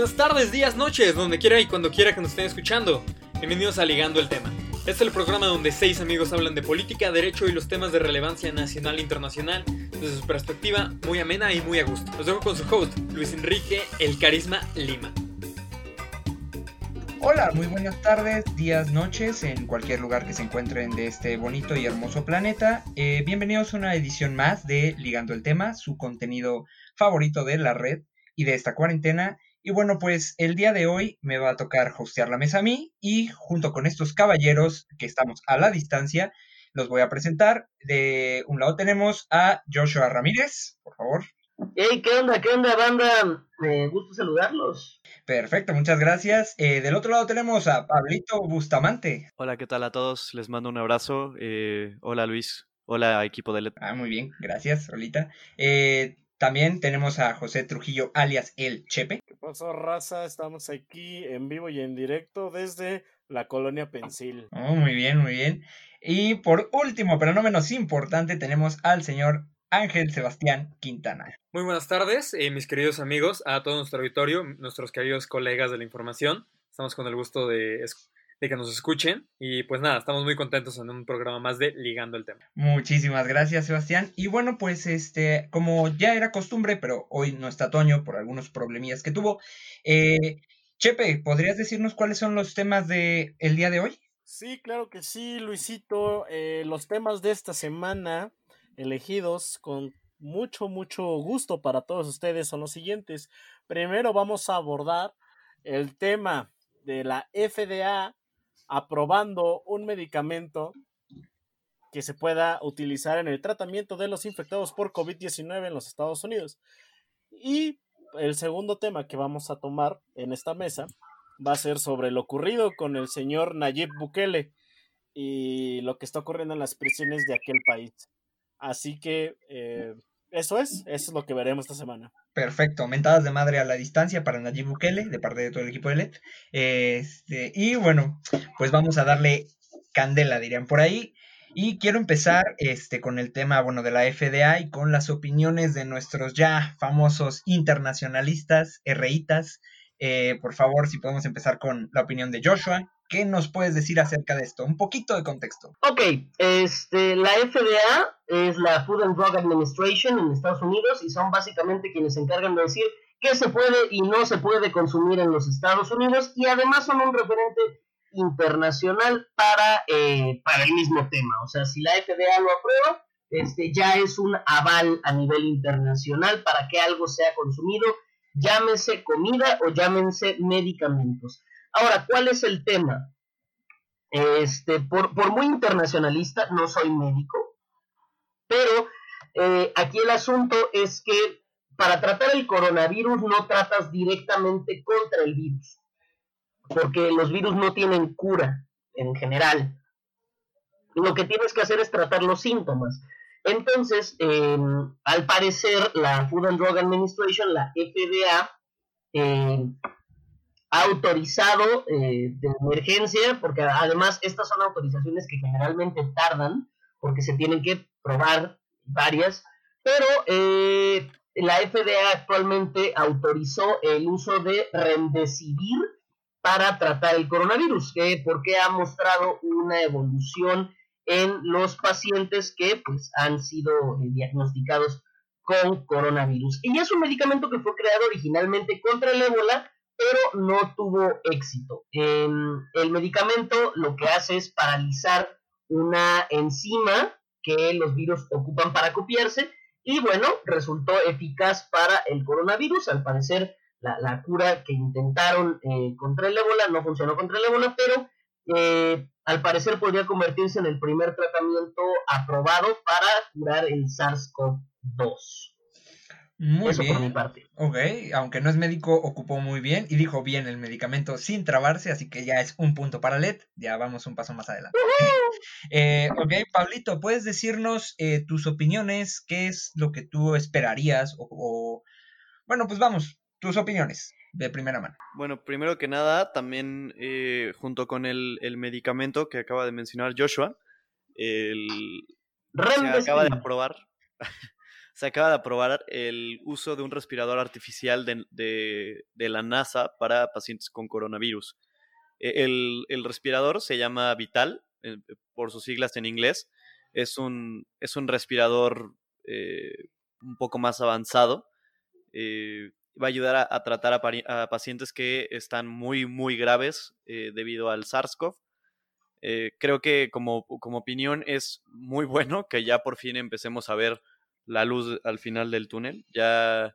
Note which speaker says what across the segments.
Speaker 1: Buenas tardes, días, noches, donde quiera y cuando quiera que nos estén escuchando. Bienvenidos a Ligando el Tema. Este es el programa donde seis amigos hablan de política, derecho y los temas de relevancia nacional e internacional desde su perspectiva muy amena y muy a gusto. Los dejo con su host, Luis Enrique El Carisma Lima.
Speaker 2: Hola, muy buenas tardes, días, noches, en cualquier lugar que se encuentren de este bonito y hermoso planeta. Eh, bienvenidos a una edición más de Ligando el Tema, su contenido favorito de la red y de esta cuarentena. Y bueno, pues el día de hoy me va a tocar hostear la mesa a mí y junto con estos caballeros que estamos a la distancia, los voy a presentar. De un lado tenemos a Joshua Ramírez, por favor.
Speaker 3: Hey, ¿qué onda? ¿Qué onda, banda? Me gusta saludarlos.
Speaker 2: Perfecto, muchas gracias. Eh, del otro lado tenemos a Pablito Bustamante.
Speaker 4: Hola, ¿qué tal a todos? Les mando un abrazo. Eh, hola, Luis. Hola, equipo de LED.
Speaker 2: Ah, muy bien, gracias, Rolita. Eh, también tenemos a José Trujillo, alias El Chepe.
Speaker 5: ¿Qué pasó, raza? Estamos aquí en vivo y en directo desde la colonia Pensil.
Speaker 2: Oh, muy bien, muy bien. Y por último, pero no menos importante, tenemos al señor Ángel Sebastián Quintana.
Speaker 1: Muy buenas tardes, eh, mis queridos amigos, a todo nuestro auditorio, nuestros queridos colegas de la información. Estamos con el gusto de de que nos escuchen. Y pues nada, estamos muy contentos en un programa más de Ligando el Tema.
Speaker 2: Muchísimas gracias, Sebastián. Y bueno, pues este, como ya era costumbre, pero hoy no está Toño por algunos problemillas que tuvo. Eh, Chepe, ¿podrías decirnos cuáles son los temas del el día de hoy?
Speaker 5: Sí, claro que sí, Luisito. Eh, los temas de esta semana elegidos con mucho, mucho gusto para todos ustedes son los siguientes. Primero vamos a abordar el tema de la FDA aprobando un medicamento que se pueda utilizar en el tratamiento de los infectados por COVID-19 en los Estados Unidos. Y el segundo tema que vamos a tomar en esta mesa va a ser sobre lo ocurrido con el señor Nayib Bukele y lo que está ocurriendo en las prisiones de aquel país. Así que eh, eso es, eso es lo que veremos esta semana.
Speaker 2: Perfecto, mentadas de madre a la distancia para Nayib Bukele, de parte de todo el equipo de LED. Este, y bueno, pues vamos a darle candela, dirían por ahí. Y quiero empezar este, con el tema bueno, de la FDA y con las opiniones de nuestros ya famosos internacionalistas, RItas. Eh, por favor, si podemos empezar con la opinión de Joshua. ¿Qué nos puedes decir acerca de esto? Un poquito de contexto.
Speaker 3: Ok, este, la FDA es la Food and Drug Administration en Estados Unidos y son básicamente quienes se encargan de decir qué se puede y no se puede consumir en los Estados Unidos y además son un referente internacional para, eh, para el mismo tema. O sea, si la FDA lo aprueba, este, ya es un aval a nivel internacional para que algo sea consumido, llámese comida o llámense medicamentos. Ahora, ¿cuál es el tema? Este, por, muy internacionalista, no soy médico, pero eh, aquí el asunto es que para tratar el coronavirus no tratas directamente contra el virus, porque los virus no tienen cura en general. Lo que tienes que hacer es tratar los síntomas. Entonces, em, al parecer, la Food and Drug Administration, la FDA, eh, autorizado eh, de emergencia, porque además estas son autorizaciones que generalmente tardan, porque se tienen que probar varias, pero eh, la FDA actualmente autorizó el uso de Remdesivir para tratar el coronavirus, que porque ha mostrado una evolución en los pacientes que pues han sido eh, diagnosticados con coronavirus. Y es un medicamento que fue creado originalmente contra el ébola, pero no tuvo éxito. el medicamento lo que hace es paralizar una enzima que los virus ocupan para copiarse y bueno, resultó eficaz para el coronavirus. Al parecer, la, cura que intentaron eh, contra el ébola no funcionó contra el ébola, pero eh, al parecer podría convertirse en el primer tratamiento aprobado para curar el SARS-CoV-2.
Speaker 2: Muy bien. por mi parte. Ok, aunque no es médico, ocupó muy bien y dijo bien el medicamento sin trabarse, así que ya es un punto para LED. Ya vamos un paso más adelante. eh, ok, Pablito, ¿puedes decirnos eh, tus opiniones? ¿Qué es lo que tú esperarías? O, Bueno, pues vamos, tus opiniones de primera mano.
Speaker 4: Bueno, primero que nada, también eh, junto con el, medicamento que acaba de mencionar Joshua, el, se acaba de aprobar se acaba de aprobar el uso de un respirador artificial de, la NASA para pacientes con coronavirus. E, el, respirador se llama Vital, eh, por sus siglas en inglés. Es un, es un respirador eh, un poco más avanzado. Eh, va a ayudar a, tratar a, pacientes que están muy, muy graves debido al SARS-CoV. creo que como, como opinión es muy bueno que ya por fin empecemos a ver la luz al final del túnel. Ya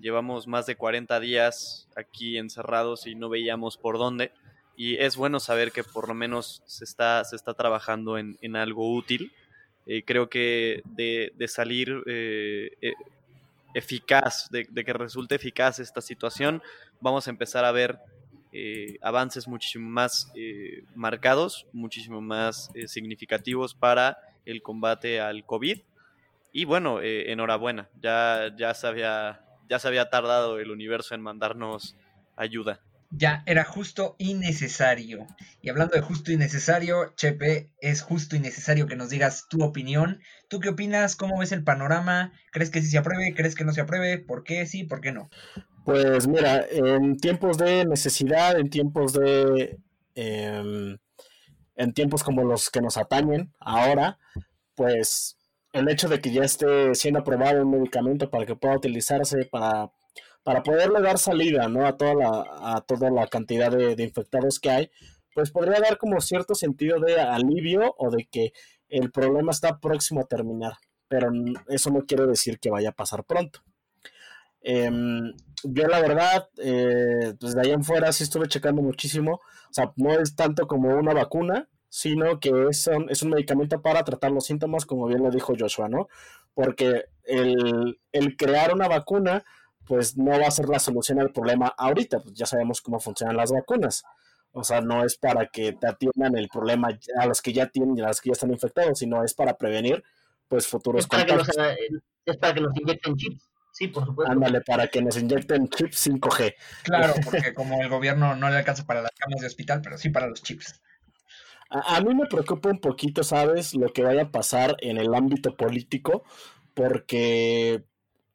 Speaker 4: llevamos más de 40 días aquí encerrados y no veíamos por dónde. Y es bueno saber que por lo menos se está, se está trabajando en, algo útil. Eh, creo que de, salir eh, eh, eficaz, de, que resulte eficaz esta situación, vamos a empezar a ver avances muchísimo más marcados, muchísimo más significativos para el combate al COVID y bueno, eh, enhorabuena, ya, ya, se había, ya se había tardado el universo en mandarnos ayuda.
Speaker 2: Ya era justo y necesario. Y hablando de justo y necesario, Chepe, es justo y necesario que nos digas tu opinión. ¿Tú qué opinas? ¿Cómo ves el panorama? ¿Crees que sí se apruebe? ¿Crees que no se apruebe? ¿Por qué sí? ¿Por qué no?
Speaker 5: Pues mira, en tiempos de necesidad, en tiempos de... Em, en tiempos como los que nos atañen ahora, pues el hecho de que ya esté siendo aprobado un medicamento para que pueda utilizarse para, para poderle dar salida ¿no? a, toda la, a toda la cantidad de, infectados que hay, pues podría dar como cierto sentido de alivio o de que el problema está próximo a terminar, pero eso no quiere decir que vaya a pasar pronto. Em, yo la verdad, eh, pues de ahí en fuera sí estuve checando muchísimo, o sea, no es tanto como una vacuna, sino que es un, es un medicamento para tratar los síntomas, como bien lo dijo Joshua, ¿no? Porque el, crear una vacuna, pues no va a ser la solución al problema ahorita, pues ya sabemos cómo funcionan las vacunas. O sea, no es para que te atiendan el problema a los que ya tienen y a los que ya están infectados, sino es para prevenir pues futuros
Speaker 3: es para, que nos, es para que nos inyecten chips. Sí, por supuesto.
Speaker 5: Ándale, para que nos inyecten chips 5G.
Speaker 2: Claro, porque como el gobierno no le alcanza para las camas de hospital, pero sí para los chips.
Speaker 5: A, mí me preocupa un poquito, ¿sabes? Lo que vaya a pasar en el ámbito político, porque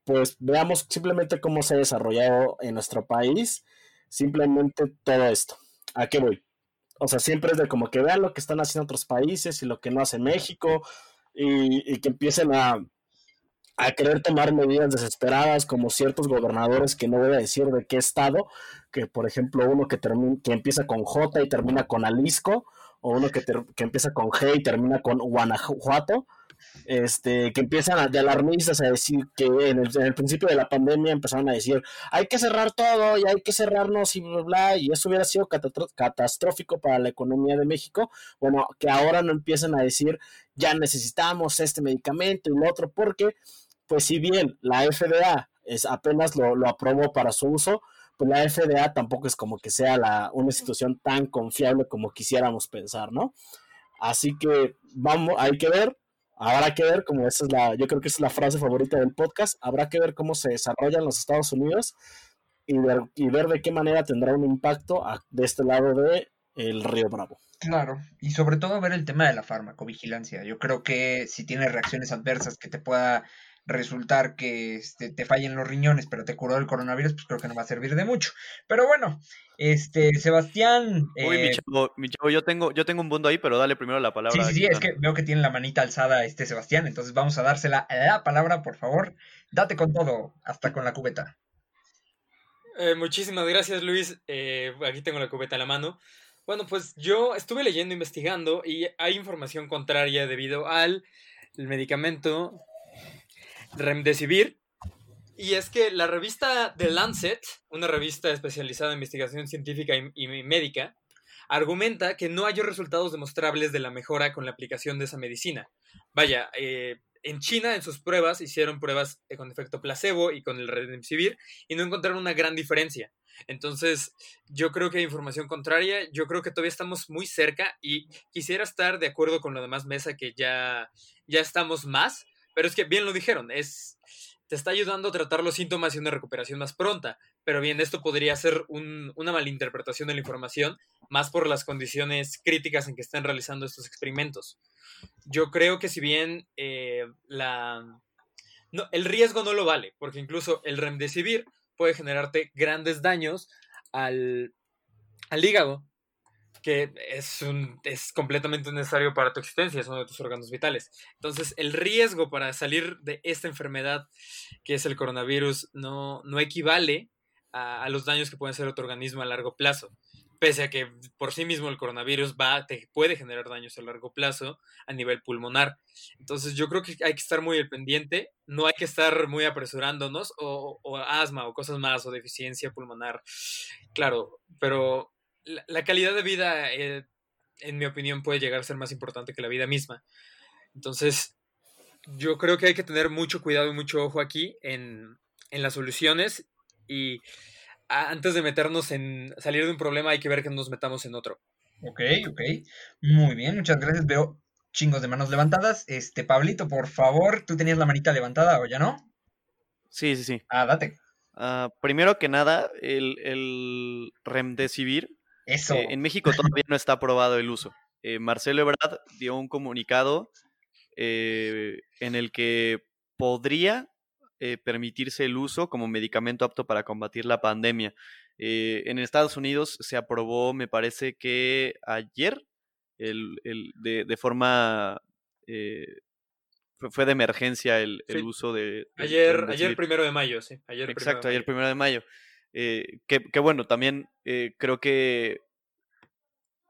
Speaker 5: pues veamos simplemente cómo se ha desarrollado en nuestro país, simplemente todo esto. ¿A qué voy? O sea, siempre es de como que vean lo que están haciendo otros países y lo que no hace México y, que empiecen a, a querer tomar medidas desesperadas como ciertos gobernadores que no voy a decir de qué estado, que por ejemplo uno que, que empieza con J y termina con Alisco, o uno que, que empieza con G y termina con Guanajuato, este, que empiezan de alarmistas a decir que en el, principio de la pandemia empezaron a decir hay que cerrar todo y hay que cerrarnos y bla, bla, y eso hubiera sido catastrófico para la economía de México. Bueno, que ahora no empiezan a decir ya necesitamos este medicamento y lo otro, porque, pues, si bien la FDA es, apenas lo, lo aprobó para su uso, pues la FDA tampoco es como que sea la, una institución tan confiable como quisiéramos pensar, ¿no? Así que vamos, hay que ver, habrá que ver, como esa es la, yo creo que esa es la frase favorita del podcast, habrá que ver cómo se desarrolla en los Estados Unidos y ver, y ver de qué manera tendrá un impacto de este lado de el Río Bravo.
Speaker 2: Claro, y sobre todo ver el tema de la farmacovigilancia. Yo creo que si tiene reacciones adversas que te pueda resultar que este, te fallen los riñones, pero te curó el coronavirus, pues creo que no va a servir de mucho. Pero bueno, este, Sebastián.
Speaker 4: Uy, mi, eh, chavo, mi chavo, yo tengo, yo tengo un mundo ahí, pero dale primero la palabra.
Speaker 2: Sí, sí, sí, es que veo que tiene la manita alzada este Sebastián, entonces vamos a dársela la palabra, por favor. Date con todo, hasta con la cubeta.
Speaker 1: Eh, muchísimas gracias, Luis. Eh, aquí tengo la cubeta a la mano. Bueno, pues yo estuve leyendo, investigando y hay información contraria debido al medicamento Remdesivir. Y es que la revista The Lancet, una revista especializada en investigación científica y, médica, argumenta que no hay resultados demostrables de la mejora con la aplicación de esa medicina. Vaya, eh, en China en sus pruebas hicieron pruebas eh, con efecto placebo y con el Remdesivir y no encontraron una gran diferencia. Entonces, yo creo que hay información contraria, yo creo que todavía estamos muy cerca y quisiera estar de acuerdo con lo demás mesa que ya, ya estamos más, pero es que bien lo dijeron, es te está ayudando a tratar los síntomas y una recuperación más pronta. Pero bien, esto podría ser una malinterpretación de la información, más por las condiciones críticas en que están realizando estos experimentos. Yo creo que si bien eh, la, no, el riesgo no lo vale, porque incluso el remdesivir puede generarte grandes daños al, al hígado, que es, un, es completamente necesario para tu existencia, es uno de tus órganos vitales. Entonces, el riesgo para salir de esta enfermedad, que es el coronavirus, no, no equivale a, a los daños que puede hacer tu organismo a largo plazo pese a que por sí mismo el coronavirus va, te puede generar daños a largo plazo a nivel pulmonar. Entonces yo creo que hay que estar muy al pendiente, no hay que estar muy apresurándonos o, asma o cosas más o deficiencia pulmonar, claro, pero la, calidad de vida, eh, en mi opinión, puede llegar a ser más importante que la vida misma. Entonces yo creo que hay que tener mucho cuidado y mucho ojo aquí en, en las soluciones y antes de meternos en salir de un problema hay que ver que nos metamos en otro.
Speaker 2: Ok, ok. Muy bien, muchas gracias. Veo chingos de manos levantadas. Este, Pablito, por favor, ¿tú tenías la manita levantada o ya no?
Speaker 4: Sí, sí, sí.
Speaker 2: Ah, date.
Speaker 4: Ah, primero que nada, el, el Remdesivir.
Speaker 2: Eso.
Speaker 4: Eh, en México todavía no está aprobado el uso. Eh, Marcelo Ebrard dio un comunicado eh, en el que podría eh, permitirse el uso como medicamento apto para combatir la pandemia. Eh, en Estados Unidos se aprobó, me parece que ayer, el, de, forma... Eh, fue de emergencia el, uso de...
Speaker 1: ayer, ayer primero de mayo, sí. Ayer
Speaker 4: Exacto, ayer primero de mayo. Que, bueno, también creo que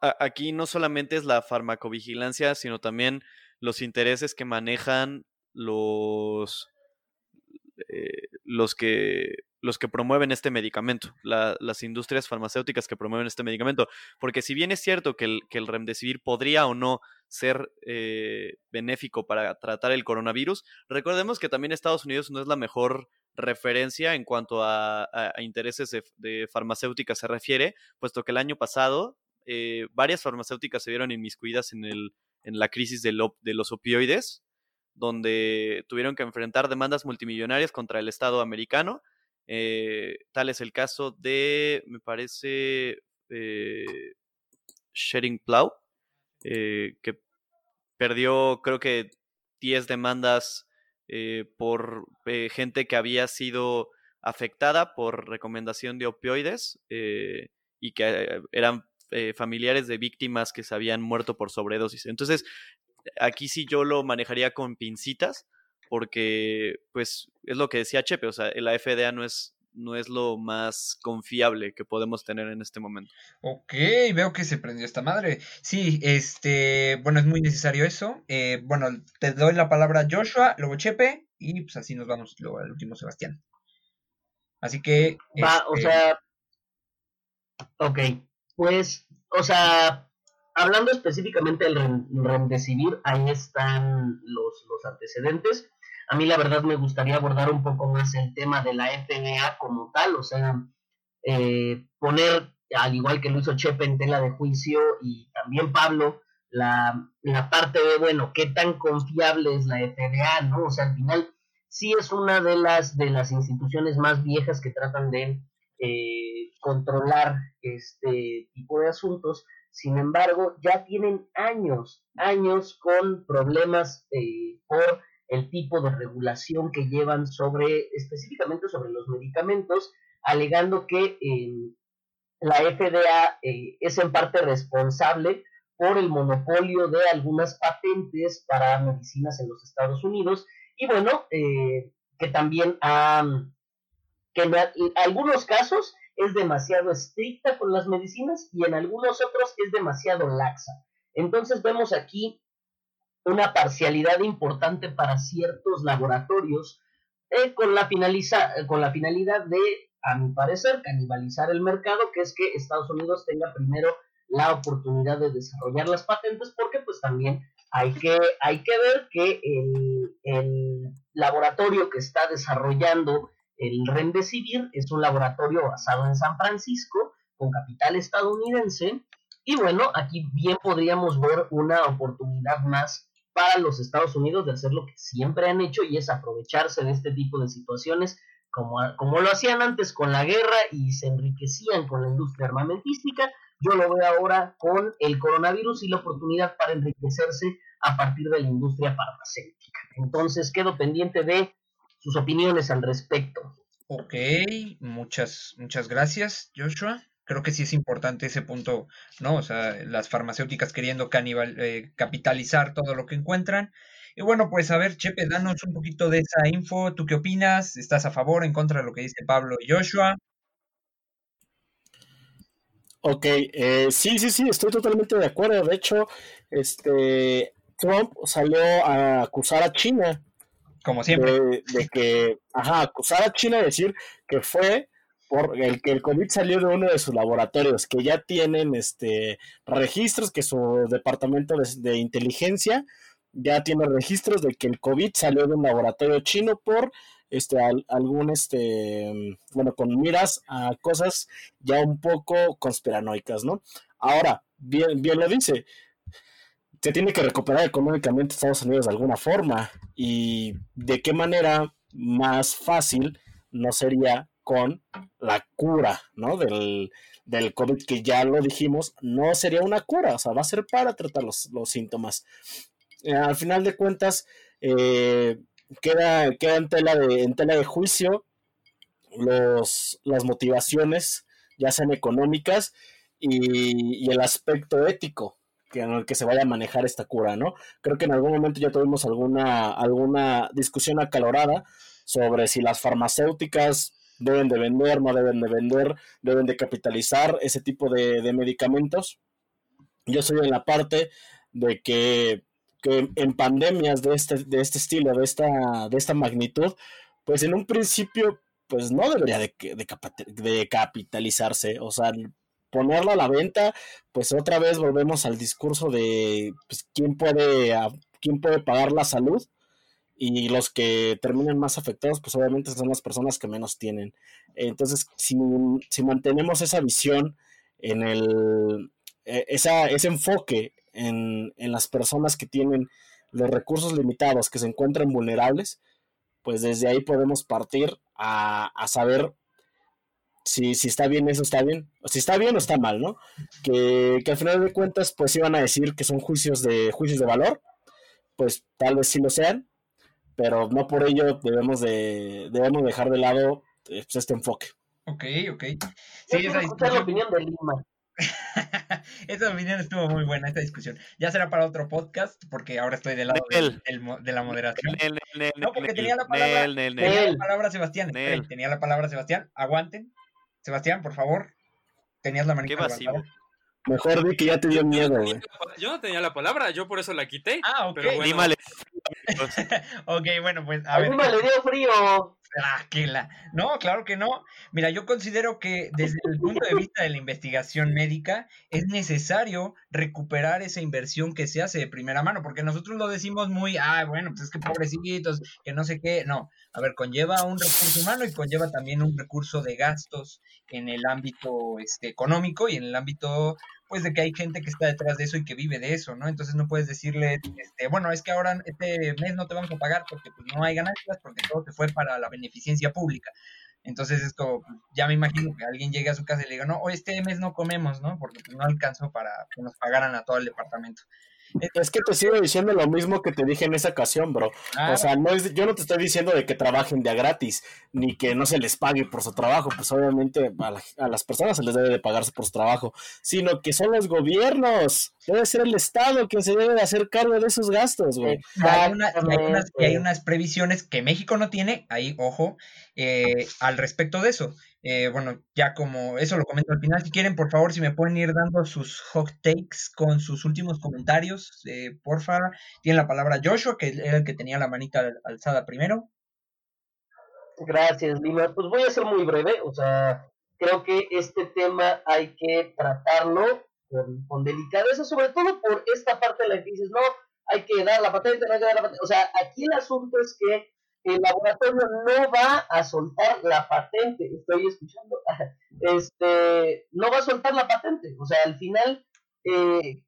Speaker 4: aquí no solamente es la farmacovigilancia, sino también los intereses que manejan los eh, los, que, los que promueven este medicamento, las industrias farmacéuticas que promueven este medicamento. Porque si bien es cierto que el, que el remdesivir podría o no ser eh, benéfico para tratar el coronavirus, recordemos que también Estados Unidos no es la mejor referencia en cuanto a, intereses de, farmacéuticas se refiere, puesto que el año pasado eh, varias farmacéuticas se vieron inmiscuidas en, el, en la crisis de, de los opioides, donde tuvieron que enfrentar demandas multimillonarias contra el Estado americano. Eh, tal es el caso de, me parece, eh, Shedding Plow, eh, que perdió creo que 10 demandas por gente que había sido afectada por recomendación de opioides y que eran familiares de víctimas que se habían muerto por sobredosis. Entonces, aquí sí yo lo manejaría con pincitas, porque pues es lo que decía Chepe, o sea, la FDA no es, no es lo más confiable que podemos tener en este momento.
Speaker 2: Ok, veo que se prendió esta madre. Sí, este, bueno, es muy necesario eso. Eh, bueno, te doy la palabra a Joshua, luego Chepe, y pues así nos vamos luego al último Sebastián. Así que...
Speaker 3: Va, o este sea... Ok, pues, o sea, hablando específicamente del Remdesivir, ahí están los, los antecedentes. A mí la verdad me gustaría abordar un poco más el tema de la FDA como tal, o sea, eh, poner, al igual que lo hizo Chepe en tela de juicio y también Pablo, la, la, parte de, bueno, qué tan confiable es la FDA, ¿no? O sea, al final sí es una de las, de las instituciones más viejas que tratan de eh, controlar este tipo de asuntos, sin embargo, ya tienen años, años con problemas eh, por el tipo de regulación que llevan sobre, específicamente sobre los medicamentos, alegando que em, la FDA eh, es en parte responsable por el monopolio de algunas patentes para medicinas en los Estados Unidos y bueno, eh, que también que en algunos casos es demasiado estricta con las medicinas y en algunos otros es demasiado laxa. Entonces vemos aquí una parcialidad importante para ciertos laboratorios eh, con, la finaliza, con la finalidad de, a mi parecer, canibalizar el mercado, que es que Estados Unidos tenga primero la oportunidad de desarrollar las patentes, porque pues también hay que, hay que ver que el, el laboratorio que está desarrollando el Remdesivir es un laboratorio basado en San Francisco, con capital estadounidense, y bueno, aquí bien podríamos ver una oportunidad más para los Estados Unidos de hacer lo que siempre han hecho y es aprovecharse de este tipo de situaciones como, como lo hacían antes con la guerra y se enriquecían con la industria armamentística, yo lo veo ahora con el coronavirus y la oportunidad para enriquecerse a partir de la industria farmacéutica. Entonces quedo pendiente de sus opiniones al respecto.
Speaker 2: Ok, muchas, muchas gracias, Joshua. Creo que sí es importante ese punto, ¿no? O sea, las farmacéuticas queriendo canibal, eh, capitalizar todo lo que encuentran. Y bueno, pues a ver, Chepe, danos un poquito de esa info. ¿Tú qué opinas? ¿Estás a favor, en contra de lo que dice Pablo y Joshua?
Speaker 5: Ok, eh, sí, sí, sí, estoy totalmente de acuerdo. De hecho, este Trump salió a acusar a China.
Speaker 2: Como siempre.
Speaker 5: De, que, ajá, acusar a China decir que fue por el que el COVID salió de uno de sus laboratorios, que ya tienen este registros, que su departamento de inteligencia ya tiene registros de que el COVID salió de un laboratorio chino por este algún este bueno con miras a cosas ya un poco conspiranoicas no ahora bien bien lo dice se tiene que recuperar económicamente Estados Unidos de alguna forma y de qué manera más fácil no sería con la cura no del, del COVID que ya lo dijimos no sería una cura o sea va a ser para tratar los, los síntomas eh, al final de cuentas, eh, queda, queda en, tela de, en tela de juicio los, las motivaciones, ya sean económicas, y, el aspecto ético en el que se vaya a manejar esta cura, ¿no? Creo que en algún momento ya tuvimos alguna, alguna discusión acalorada sobre si las farmacéuticas deben de vender, no deben de vender, deben de capitalizar ese tipo de, de medicamentos. Yo soy en la parte de que que en pandemias de este, de este estilo, de esta, de esta magnitud, pues en un principio, pues no debería de, de, capitalizarse, o sea, ponerlo a la venta, pues otra vez volvemos al discurso de pues, quién puede, quién puede pagar la salud y los que terminan más afectados, pues obviamente son las personas que menos tienen. Entonces, si, si mantenemos esa visión en el, e, esa, ese enfoque en, las personas que tienen los recursos limitados, que se encuentran vulnerables, pues desde ahí podemos partir a, saber si, si, está bien eso está bien, o si está bien o está mal, ¿no? Que, que, al final de cuentas, pues iban a decir que son juicios de, juicios de valor, pues tal vez sí lo sean, pero no por ello debemos de, debemos dejar de lado eh, pues, este enfoque.
Speaker 2: Ok, ok.
Speaker 3: Sí, esa la opinión de Lima.
Speaker 2: Esa opinión estuvo muy buena, esta discusión. Ya será para otro podcast, porque ahora estoy del lado de, la moderación. no, porque tenía la palabra, tenía la palabra Sebastián. tenía la palabra Sebastián. Aguanten. Sebastián, por favor. Tenías la manita
Speaker 5: Mejor di que ya te dio miedo,
Speaker 1: Yo no tenía la palabra, yo por eso la quité.
Speaker 2: Ah, ok.
Speaker 1: Pero bueno.
Speaker 2: ok, bueno, pues
Speaker 3: a, ver. me le dio frío.
Speaker 2: Ah, la... No, claro que no. Mira, yo considero que desde el punto de vista de la investigación médica es necesario recuperar esa inversión que se hace de primera mano, porque nosotros lo decimos muy, ah, bueno, pues es que pobrecitos, que no sé qué. No, a ver, conlleva un recurso humano y conlleva también un recurso de gastos en el ámbito este, económico y en el ámbito pues de que hay gente que está detrás de eso y que vive de eso, ¿no? Entonces no puedes decirle, este, bueno, es que ahora este mes no te vamos a pagar porque pues, no hay ganancias, porque todo te fue para la beneficencia pública. Entonces es como, pues, ya me imagino que alguien llegue a su casa y le diga, no, este mes no comemos, ¿no? Porque pues, no alcanzó para que nos pagaran a todo el departamento.
Speaker 5: Es que te sigo diciendo lo mismo que te dije en esa ocasión, bro. o sea, no es, yo no te estoy diciendo de que trabajen de a gratis, ni que no se les pague por su trabajo, pues obviamente a, las personas se les debe de pagarse por su trabajo, sino que son los gobiernos, debe ser el Estado quien se debe de hacer cargo de esos gastos, güey.
Speaker 2: Hay, y hay unas previsiones que México no tiene, ahí, ojo, eh, al respecto de eso. Eh, bueno, ya como eso lo comento al final, si quieren, por favor, si me pueden ir dando sus hot takes con sus últimos comentarios, eh, porfa. Tiene la palabra Joshua, que era el que tenía la manita alzada primero.
Speaker 3: Gracias, Lima. Pues voy a ser muy breve, o sea, creo que este tema hay que tratarlo con, delicadeza, sobre todo por esta parte de la que dices, no, hay que dar la patente, no hay que dar la patente. O sea, aquí el asunto es que el laboratorio no va a soltar la patente, estoy escuchando, este, no va a soltar la patente, o sea, al final, eh,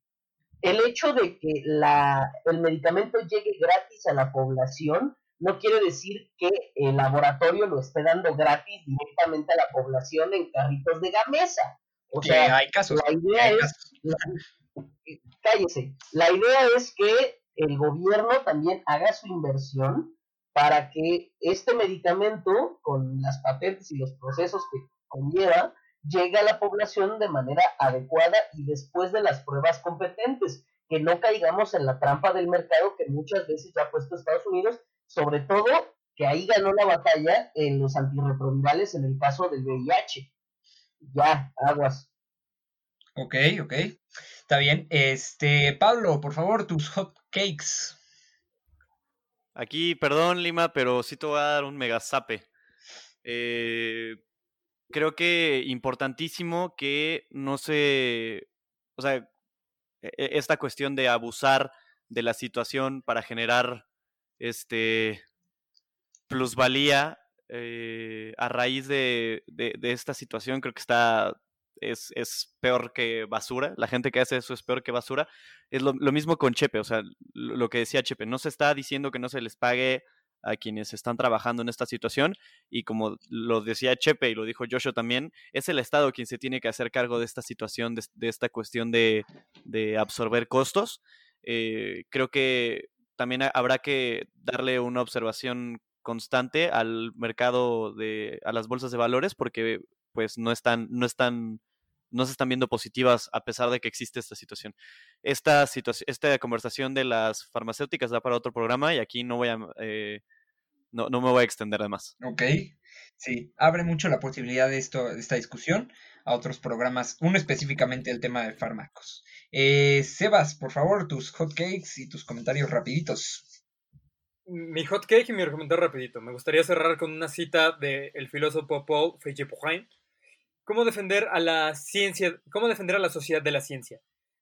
Speaker 3: el hecho de que la, el medicamento llegue gratis a la población no quiere decir que el laboratorio lo esté dando gratis directamente a la población en carritos de gamesa. O sea,
Speaker 2: hay casos.
Speaker 3: La idea es, cállese, la idea es que el gobierno también haga su inversión para que este medicamento, con las patentes y los procesos que conlleva, llegue a la población de manera adecuada y después de las pruebas competentes, que no caigamos en la trampa del mercado que muchas veces ya ha puesto Estados Unidos, sobre todo que ahí ganó la batalla en los antirretrovirales en el caso del VIH. Ya, aguas.
Speaker 2: Ok, ok. Está bien. Este, Pablo, por favor, tus hot cakes.
Speaker 4: Aquí, perdón, Lima, pero sí te voy a dar un mega zape. Eh, creo que importantísimo que no se. O sea, e, e, esta cuestión de abusar de la situación para generar este plusvalía eh, a raíz de, de, esta situación creo que está es, es, peor que basura. La gente que hace eso es peor que basura. Es lo, mismo con Chepe, o sea, lo, que decía Chepe, no se está diciendo que no se les pague a quienes están trabajando en esta situación y como lo decía Chepe y lo dijo Joshua también, es el Estado quien se tiene que hacer cargo de esta situación, de, de esta cuestión de, de absorber costos. Eh, creo que también habrá que darle una observación constante al mercado de a las bolsas de valores porque pues no están no están no se están viendo positivas a pesar de que existe esta situación. Esta, situación, esta conversación de las farmacéuticas da para otro programa y aquí no voy a, eh, no, no, me voy a extender además.
Speaker 2: Ok, sí, abre mucho la posibilidad de, esto, de esta discusión a otros programas, uno específicamente el tema de fármacos. Eh, Sebas, por favor, tus hotcakes y tus comentarios rapiditos
Speaker 1: mi hot cake y mi comentario rapidito. Me gustaría cerrar con una cita del filósofo Paul Feydepoheim. ¿Cómo defender a la ciencia, cómo defender a la sociedad de la ciencia?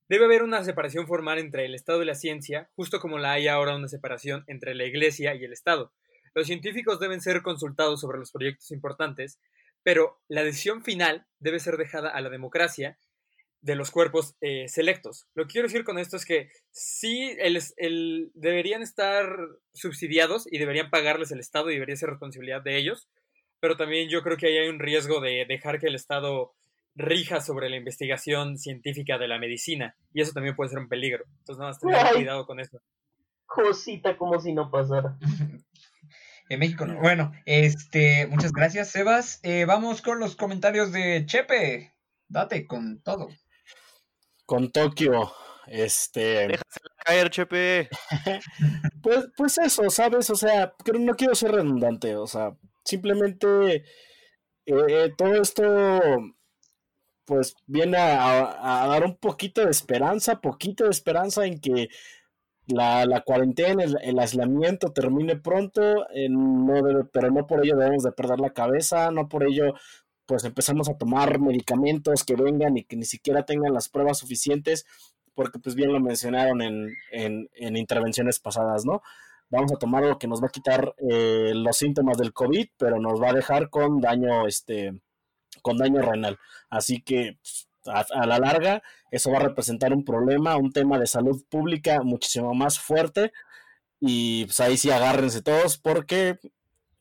Speaker 1: Debe haber una separación formal entre el Estado y la ciencia, justo como la hay ahora una separación entre la Iglesia y el Estado. Los científicos deben ser consultados sobre los proyectos importantes, pero la decisión final debe ser dejada a la democracia de los cuerpos eh, selectos. Lo que quiero decir con esto es que sí el, deberían estar subsidiados y deberían pagarles el Estado y debería ser responsabilidad de ellos, pero también yo creo que ahí hay un riesgo de dejar que el Estado rija sobre la investigación científica de la medicina y eso también puede ser un peligro. Entonces nada más tener cuidado con eso.
Speaker 3: Cosita como si no pasara.
Speaker 2: En México no. Bueno, este, muchas gracias, Sebas. Eh, vamos con los comentarios de Chepe. Date con todo
Speaker 5: con Tokio. Este.
Speaker 4: Déjasela caer, Chepe.
Speaker 5: pues, pues eso, ¿sabes? O sea, no quiero ser redundante. O sea, simplemente eh, todo esto pues viene a, dar un poquito de esperanza, poquito de esperanza en que la, cuarentena, el, aislamiento termine pronto, no pero no por ello debemos de perder la cabeza, no por ello pues empezamos a tomar medicamentos que vengan y que ni siquiera tengan las pruebas suficientes, porque pues bien lo mencionaron en, en, intervenciones pasadas, ¿no? Vamos a tomar lo que nos va a quitar eh, los síntomas del COVID, pero nos va a dejar con daño, este, con daño renal. Así que pues, a, la larga eso va a representar un problema, un tema de salud pública muchísimo más fuerte. Y pues ahí sí agárrense todos porque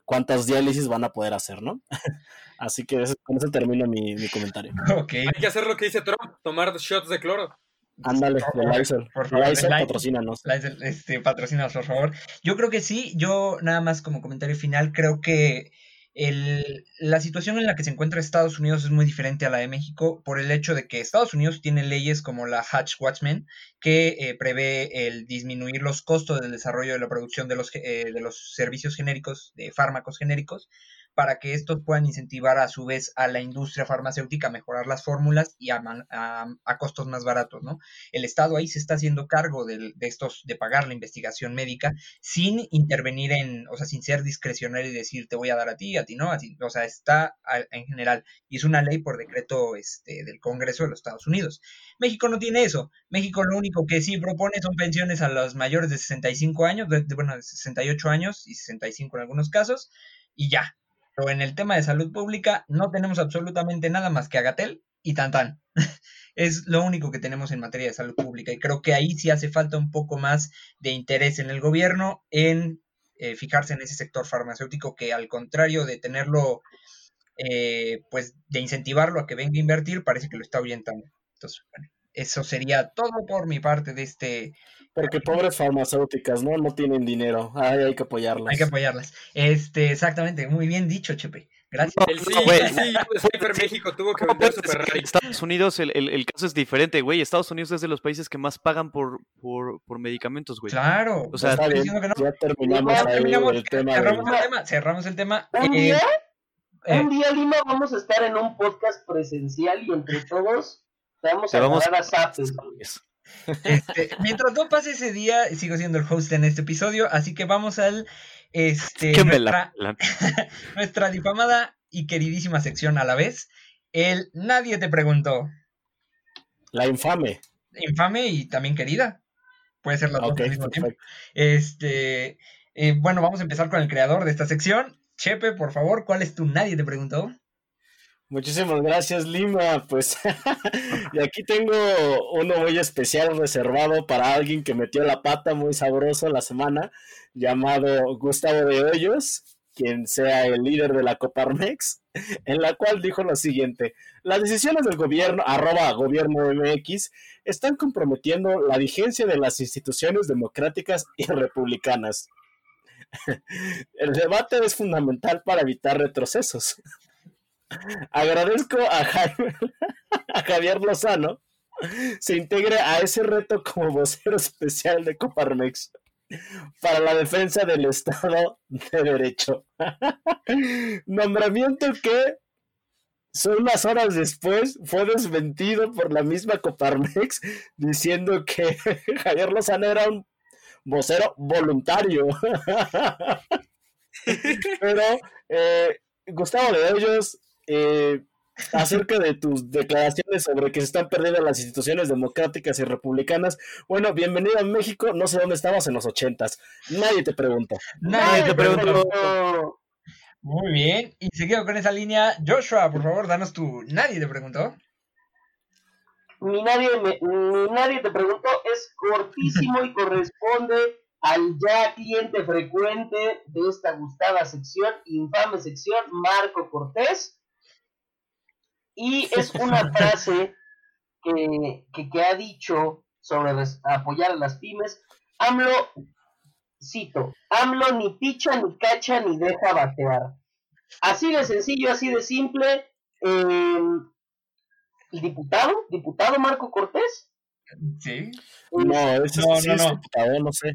Speaker 5: cuántas diálisis van a poder hacer, ¿no? Así que con eso termino mi, comentario.
Speaker 1: Okay. Hay que hacer lo que dice Trump, tomar shots de cloro.
Speaker 5: Ándale, de Lysol. Por favor, Lysol, patrocínanos.
Speaker 2: este, patrocínanos, por favor. Yo creo que sí, yo nada más como comentario final, creo que el, la situación en la que se encuentra Estados Unidos es muy diferente a la de México por el hecho de que Estados Unidos tiene leyes como la Hatch-Watchman que eh, prevé el disminuir los costos del desarrollo de la producción de los, eh, de los servicios genéricos, de fármacos genéricos, para que estos puedan incentivar a su vez a la industria farmacéutica a mejorar las fórmulas y a, costos más baratos, ¿no? El Estado ahí se está haciendo cargo de, estos, de pagar la investigación médica sin intervenir en, o sea, sin ser discrecionario y decir te voy a dar a ti, a ti no, o sea, está en general y es una ley por decreto este, del Congreso de los Estados Unidos. México no tiene eso. México lo único que sí propone son pensiones a los mayores de 65 años, de, bueno, de 68 años y 65 en algunos casos, y ya, pero en el tema de salud pública no tenemos absolutamente nada más que Agatel y Tantan. es lo único que tenemos en materia de salud pública y creo que ahí sí hace falta un poco más de interés en el gobierno en eh, fijarse en ese sector farmacéutico que al contrario de tenerlo, eh, pues de incentivarlo a que venga a invertir, parece que lo está orientando. Entonces, bueno, eso sería todo por mi parte de este
Speaker 5: Porque pobres farmacéuticas, ¿no? No tienen dinero. Ay, hay que apoyarlas.
Speaker 2: Hay que apoyarlas. Este, exactamente, muy bien dicho, Chepe. Gracias.
Speaker 1: El sí,
Speaker 4: güey.
Speaker 1: sí, Cyber México tuvo que vender su Ferrari.
Speaker 4: Estados Unidos, el, el- el caso es diferente, güey. Estados Unidos es de los países que más pagan por, por, por medicamentos, güey.
Speaker 2: Claro.
Speaker 4: O sea,
Speaker 5: Está bien,
Speaker 2: diciendo que no.
Speaker 5: ya terminamos
Speaker 2: Ya
Speaker 5: ahí
Speaker 2: terminamos,
Speaker 5: el tema.
Speaker 2: cerramos el tema, cerramos el tema.
Speaker 3: Un
Speaker 2: Eh,
Speaker 3: día,
Speaker 2: eh,
Speaker 3: un día, Lima, vamos a estar en un podcast presencial y entre todos vamos
Speaker 4: Te
Speaker 3: a
Speaker 4: vamos-
Speaker 3: a zapes.
Speaker 2: Este, mientras no pase ese día, sigo siendo el host en este episodio, así que vamos al este
Speaker 4: la
Speaker 2: nuestra, difamada y queridísima sección a la vez. El Nadie te preguntó.
Speaker 5: La infame.
Speaker 2: Infame y también querida. Puede ser las dos
Speaker 5: Ok,
Speaker 2: al mismo tiempo.
Speaker 5: perfecto.
Speaker 2: Este, eh, bueno, vamos a empezar con el creador de esta sección. Chepe, por favor, ¿cuál es tu Nadie te preguntó?
Speaker 5: Muchísimas gracias, Lima. Pues, y aquí tengo uno muy especial reservado para alguien que metió la pata muy sabroso la semana, llamado Gustavo de Hoyos, quien sea el líder de la Coparmex, en la cual dijo lo siguiente: Las decisiones del gobierno, arroba gobierno MX, están comprometiendo la vigencia de las instituciones democráticas y republicanas. El debate es fundamental para evitar retrocesos. Agradezco a, Jaime- a Javier Lozano se integre a ese reto como vocero especial de Coparmex para la defensa del Estado de Derecho. Nombramiento que son unas horas después fue desmentido por la misma Coparmex diciendo que Javier Lozano era un vocero voluntario. Pero eh, Gustavo de Hoyos, eh, acerca de tus declaraciones sobre que se están perdiendo las instituciones democráticas y republicanas, bueno, bienvenido a México, no sé dónde estabas en los ochentas, nadie te pregunta.
Speaker 2: Nadie
Speaker 4: te preguntó.
Speaker 2: Muy bien. Y seguido con esa línea, Joshua, por favor, danos tu Nadie te preguntó.
Speaker 3: Mi nadie, me- mi nadie te preguntó, es cortísimo y corresponde al ya cliente frecuente de esta gustada sección, infame sección, Marco Cortés. Y es una frase que, que, que ha dicho sobre res- apoyar a las pymes. AMLO, cito, AMLO ni picha, ni cacha, ni deja batear. Así de sencillo, así de simple. eh, el diputado, diputado Marco Cortés.
Speaker 2: Sí.
Speaker 5: No, ese
Speaker 2: No,
Speaker 5: sí
Speaker 2: no,
Speaker 5: es
Speaker 2: no.
Speaker 5: diputado, no sé.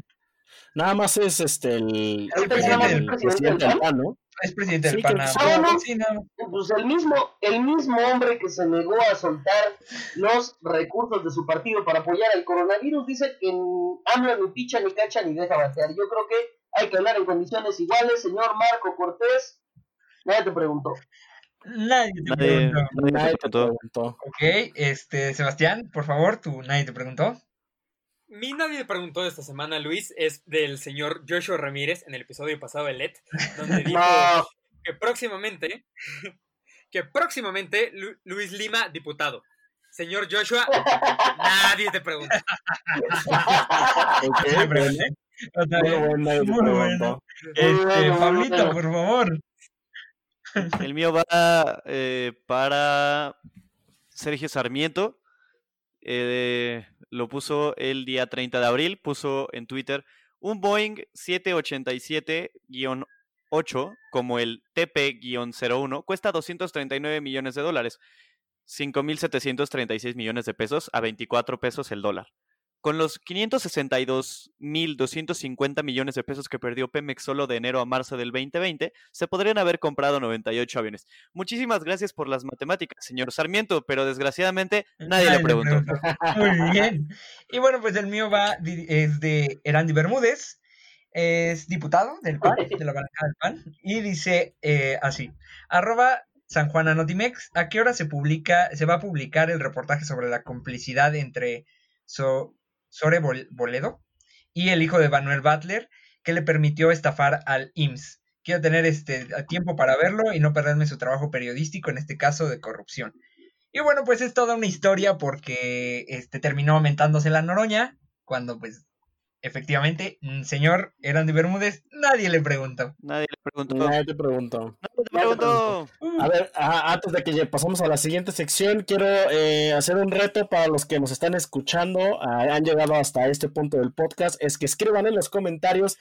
Speaker 5: Nada más es este el,
Speaker 2: El presidente
Speaker 5: el
Speaker 2: del-
Speaker 5: presidente del PAN, ¿no?
Speaker 2: Es presidente
Speaker 5: Sí,
Speaker 2: del PAN.
Speaker 5: que.
Speaker 3: Ah, no.
Speaker 2: Sí, no.
Speaker 3: Pues el mismo, el mismo hombre que se negó a soltar los recursos de su partido para apoyar al coronavirus dice que AMLO ni picha, ni cacha, ni deja batear. Yo creo que hay que hablar en condiciones iguales, señor Marco Cortés. Nadie te preguntó.
Speaker 2: Nadie te
Speaker 4: Nadie,
Speaker 2: preguntó.
Speaker 4: nadie te preguntó.
Speaker 2: Ok, este, Sebastián, por favor, tu Nadie te preguntó.
Speaker 1: Mi nadie me preguntó esta semana, Luis, es del señor Joshua Ramírez en el episodio pasado de LED, donde dijo
Speaker 3: No,
Speaker 1: que próximamente, que próximamente Lu- Luis Lima, diputado. Señor Joshua, nadie te preguntó.
Speaker 5: Ok,
Speaker 2: Me
Speaker 5: bueno,
Speaker 2: pregunté. Otra
Speaker 5: muy bueno, te
Speaker 2: Muy. Este,
Speaker 3: bueno,
Speaker 2: Pablito,
Speaker 3: bueno.
Speaker 2: por favor.
Speaker 4: El mío va eh, para Sergio Sarmiento. Eh, lo puso el día 30 de abril. Puso en Twitter un Boeing 787-8 como el TP-01 cuesta 239 millones de dólares. 5.736 millones de pesos a 24 pesos el dólar. Con los 562.250 millones de pesos que perdió Pemex solo de enero a marzo del 2020, se podrían haber comprado 98 aviones. Muchísimas gracias por las matemáticas, señor Sarmiento, pero desgraciadamente nadie le preguntó.
Speaker 2: Muy bien. Y bueno, pues el mío va, es de Erandi Bermúdez. Es diputado del PAN, de la bancada del PAN. Y dice eh, así: arroba San Juan Anotimex, ¿a qué hora se publica, se va a publicar el reportaje sobre la complicidad entre So- Sore Bol- Boledo y el hijo de Manuel Butler que le permitió estafar al IMSS? Quiero tener este tiempo para verlo y no perderme su trabajo periodístico, en este caso de corrupción. Y bueno, pues es toda una historia porque este terminó aumentándose la noroña cuando pues efectivamente, mm, señor Erandi Bermúdez, nadie le preguntó.
Speaker 4: Nadie le preguntó.
Speaker 5: Nadie te preguntó. A ver, antes de que pasemos a la siguiente sección, quiero eh, hacer un reto para los que nos están escuchando, han llegado hasta este punto del podcast, es que escriban en los comentarios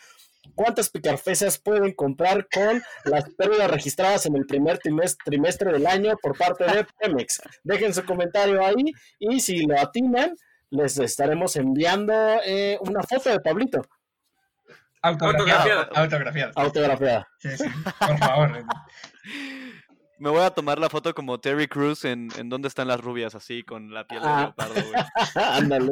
Speaker 5: cuántas picarfesas pueden comprar con las pérdidas registradas en el primer trimestre del año por parte de Pemex. Dejen su comentario ahí y si lo atinan, les estaremos enviando eh, una foto de Pablito.
Speaker 2: Autografiada. Autografiada.
Speaker 5: Autografiada.
Speaker 2: Sí, sí, por favor.
Speaker 4: Me voy a tomar la foto como Terry Cruz en, en ¿Dónde están las rubias? Así, con la piel de ah. leopardo, güey.
Speaker 5: Ándale.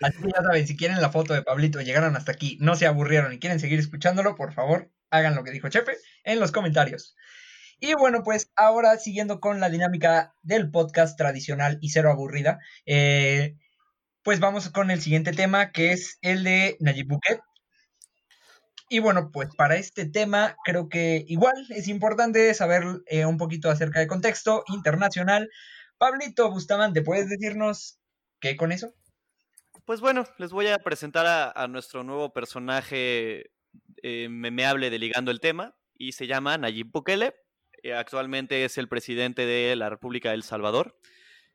Speaker 2: Así ya saben, si quieren la foto de Pablito llegaron hasta aquí, no se aburrieron y quieren seguir escuchándolo, por favor, hagan lo que dijo Chepe en los comentarios. Y bueno, pues ahora siguiendo con la dinámica del podcast tradicional y cero aburrida, eh, pues vamos con el siguiente tema que es el de Nayib Bukele. Y bueno, pues para este tema creo que igual es importante saber eh, un poquito acerca del contexto internacional. Pablito Bustamante, ¿puedes decirnos qué con eso?
Speaker 4: Pues bueno, les voy a presentar a, nuestro nuevo personaje eh, memeable de Ligando el Tema y se llama Nayib Bukele. Eh, actualmente es el presidente de la República de El Salvador.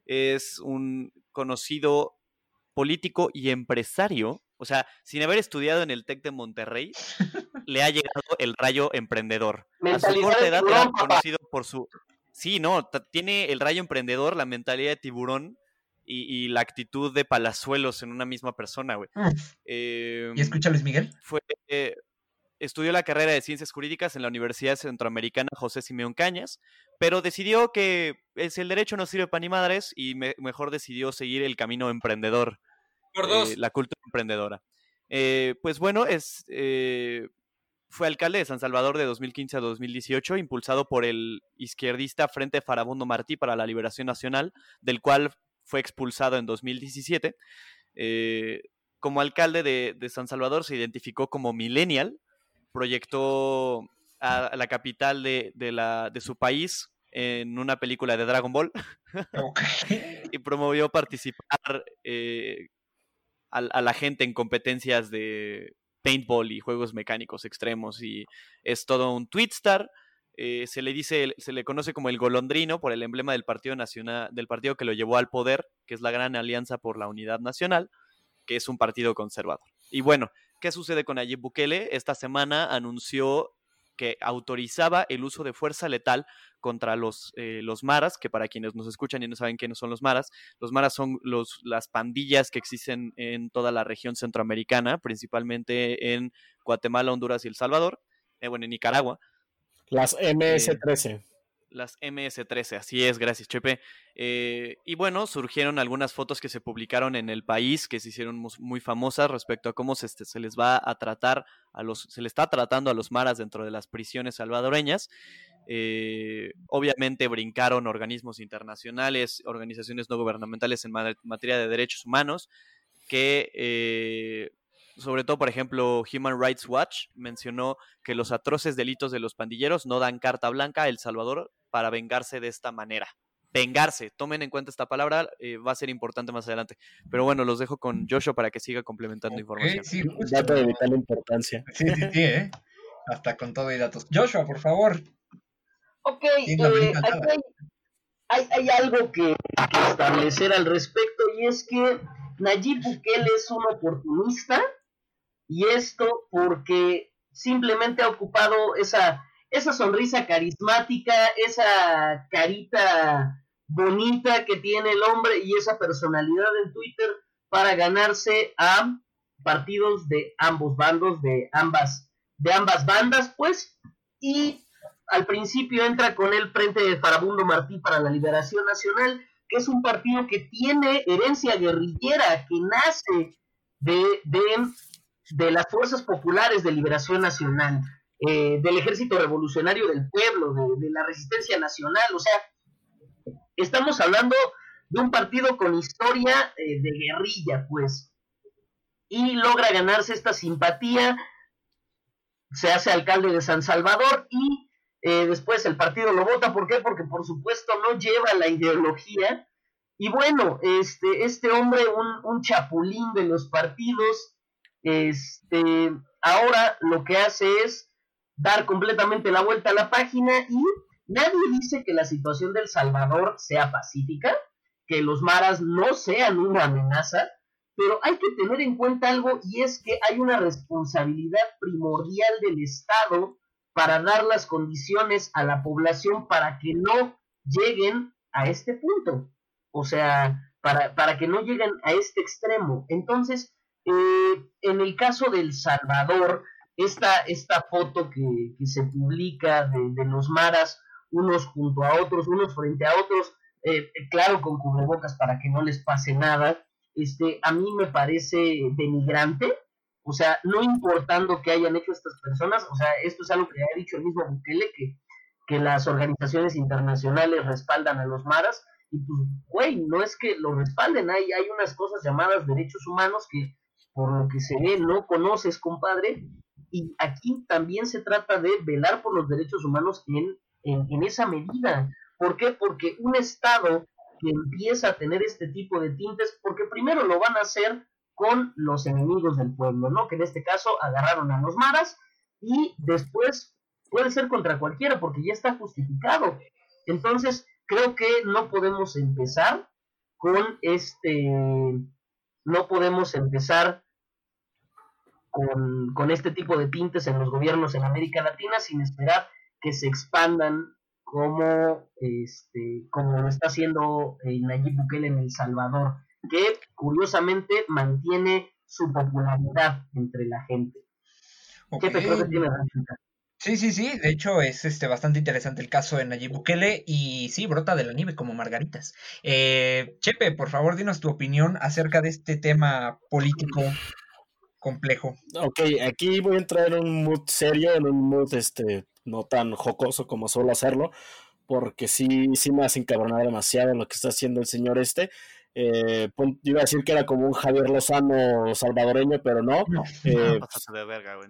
Speaker 4: Es un conocido político y empresario, o sea, sin haber estudiado en el TEC de Monterrey, le ha llegado el rayo emprendedor. A su corta edad era conocido por su... Sí, no, tiene el rayo emprendedor, la mentalidad de tiburón y, la actitud de palazuelos en una misma persona, güey.
Speaker 2: Eh, ¿Y escucha Luis Miguel?
Speaker 4: Fue, eh, estudió la carrera de Ciencias Jurídicas en la Universidad Centroamericana José Simeón Cañas, pero decidió que el derecho no sirve para ni madres y mejor decidió seguir el camino emprendedor.
Speaker 1: Por dos.
Speaker 4: Eh, la cultura emprendedora. Eh, pues bueno, es, eh, fue alcalde de San Salvador de 2015 a 2018, impulsado por el izquierdista Frente Farabundo Martí para la Liberación Nacional, del cual fue expulsado en 2017. como alcalde de, San Salvador se identificó como millennial, proyectó a, la capital de, la, de su país en una película de Dragon Ball y promovió participar eh, a, la gente en competencias de paintball y juegos mecánicos extremos y es todo un twitstar. Eh, se le dice, se le conoce como el golondrino por el emblema del Partido Nacional, del partido que lo llevó al poder, que es la Gran Alianza por la Unidad Nacional, que es un partido conservador. Y bueno, ¿qué sucede con Nayib Bukele? Esta semana anunció que autorizaba el uso de fuerza letal contra los, eh, los maras, que para quienes nos escuchan y no saben quiénes son los maras, los maras son los, las pandillas que existen en toda la región centroamericana, principalmente en Guatemala, Honduras y El Salvador, eh, bueno, en Nicaragua.
Speaker 5: Las MS-13.
Speaker 4: Las MS-13, así es, gracias Chepe. Eh, y bueno, surgieron algunas fotos que se publicaron en el país que se hicieron muy famosas respecto a cómo se, este, se les va a tratar a los, se le está tratando a los maras dentro de las prisiones salvadoreñas. Eh, obviamente brincaron organismos internacionales, organizaciones no gubernamentales en materia de derechos humanos, que eh, sobre todo, por ejemplo, Human Rights Watch mencionó que los atroces delitos de los pandilleros no dan carta blanca a El Salvador para vengarse de esta manera. Vengarse, tomen en cuenta esta palabra, eh, va a ser importante más adelante. Pero bueno, los dejo con Joshua para que siga complementando información.
Speaker 5: Sí, Dato de vital importancia.
Speaker 2: Sí, sí, sí, ¿eh? Hasta con todo y datos. Joshua, por favor.
Speaker 3: Ok, eh, aquí hay, hay, algo que, que, establecer al respecto y es que Nayib Bukele es un oportunista y esto porque simplemente ha ocupado esa esa sonrisa carismática, esa carita bonita que tiene el hombre y esa personalidad en Twitter para ganarse a partidos de ambos bandos, de ambas, de ambas bandas, pues, y al principio entra con el Frente de Farabundo Martí para la Liberación Nacional, que es un partido que tiene herencia guerrillera, que nace de, de, de las Fuerzas Populares de Liberación Nacional. Eh, del ejército revolucionario del pueblo, de, la resistencia nacional, o sea, estamos hablando de un partido con historia eh, de guerrilla, pues, y logra ganarse esta simpatía, se hace alcalde de San Salvador y eh, después el partido lo vota, ¿por qué? Porque por supuesto no lleva la ideología, y bueno, este, este hombre, un, un chapulín de los partidos, este, ahora lo que hace es dar completamente la vuelta a la página y nadie dice que la situación del Salvador sea pacífica, que los maras no sean una amenaza, pero hay que tener en cuenta algo y es que hay una responsabilidad primordial del Estado para dar las condiciones a la población para que no lleguen a este punto. O sea, para, para que no lleguen a este extremo. Entonces, eh, en el caso del Salvador, esta, esta foto que, se publica de, los maras, unos junto a otros, unos frente a otros, eh, claro, con cubrebocas para que no les pase nada, este, a mí me parece denigrante, o sea, no importando que hayan hecho estas personas, o sea, esto es algo que ha dicho el mismo Bukele, que, que las organizaciones internacionales respaldan a los maras, y pues, güey, no es que lo respalden, hay, hay unas cosas llamadas derechos humanos que por lo que se ve no conoces, compadre, y aquí también se trata de velar por los derechos humanos en, en, esa medida. ¿Por qué? Porque un Estado que empieza a tener este tipo de tintes, porque primero lo van a hacer con los enemigos del pueblo, ¿no? Que en este caso agarraron a los maras y después puede ser contra cualquiera porque ya está justificado. Entonces, creo que no podemos empezar con este, no podemos empezar con, con, este tipo de tintes en los gobiernos en América Latina sin esperar que se expandan como, este, como lo está haciendo eh, Nayib Bukele en El Salvador, que curiosamente mantiene su popularidad entre la gente.
Speaker 2: ¿Qué te creo que tiene Sí, sí, sí. De hecho, es este bastante interesante el caso de Nayib Bukele y sí, brota de la nieve como margaritas. Eh, Chepe, por favor, dinos tu opinión acerca de este tema político complejo.
Speaker 5: Ok, aquí voy a entrar en un mood serio, en un mood este, no tan jocoso como suelo hacerlo, porque sí, sí me hace encabronar demasiado lo que está haciendo el señor este. Eh, iba a decir que era como un Javier Lozano salvadoreño, pero no. Eh,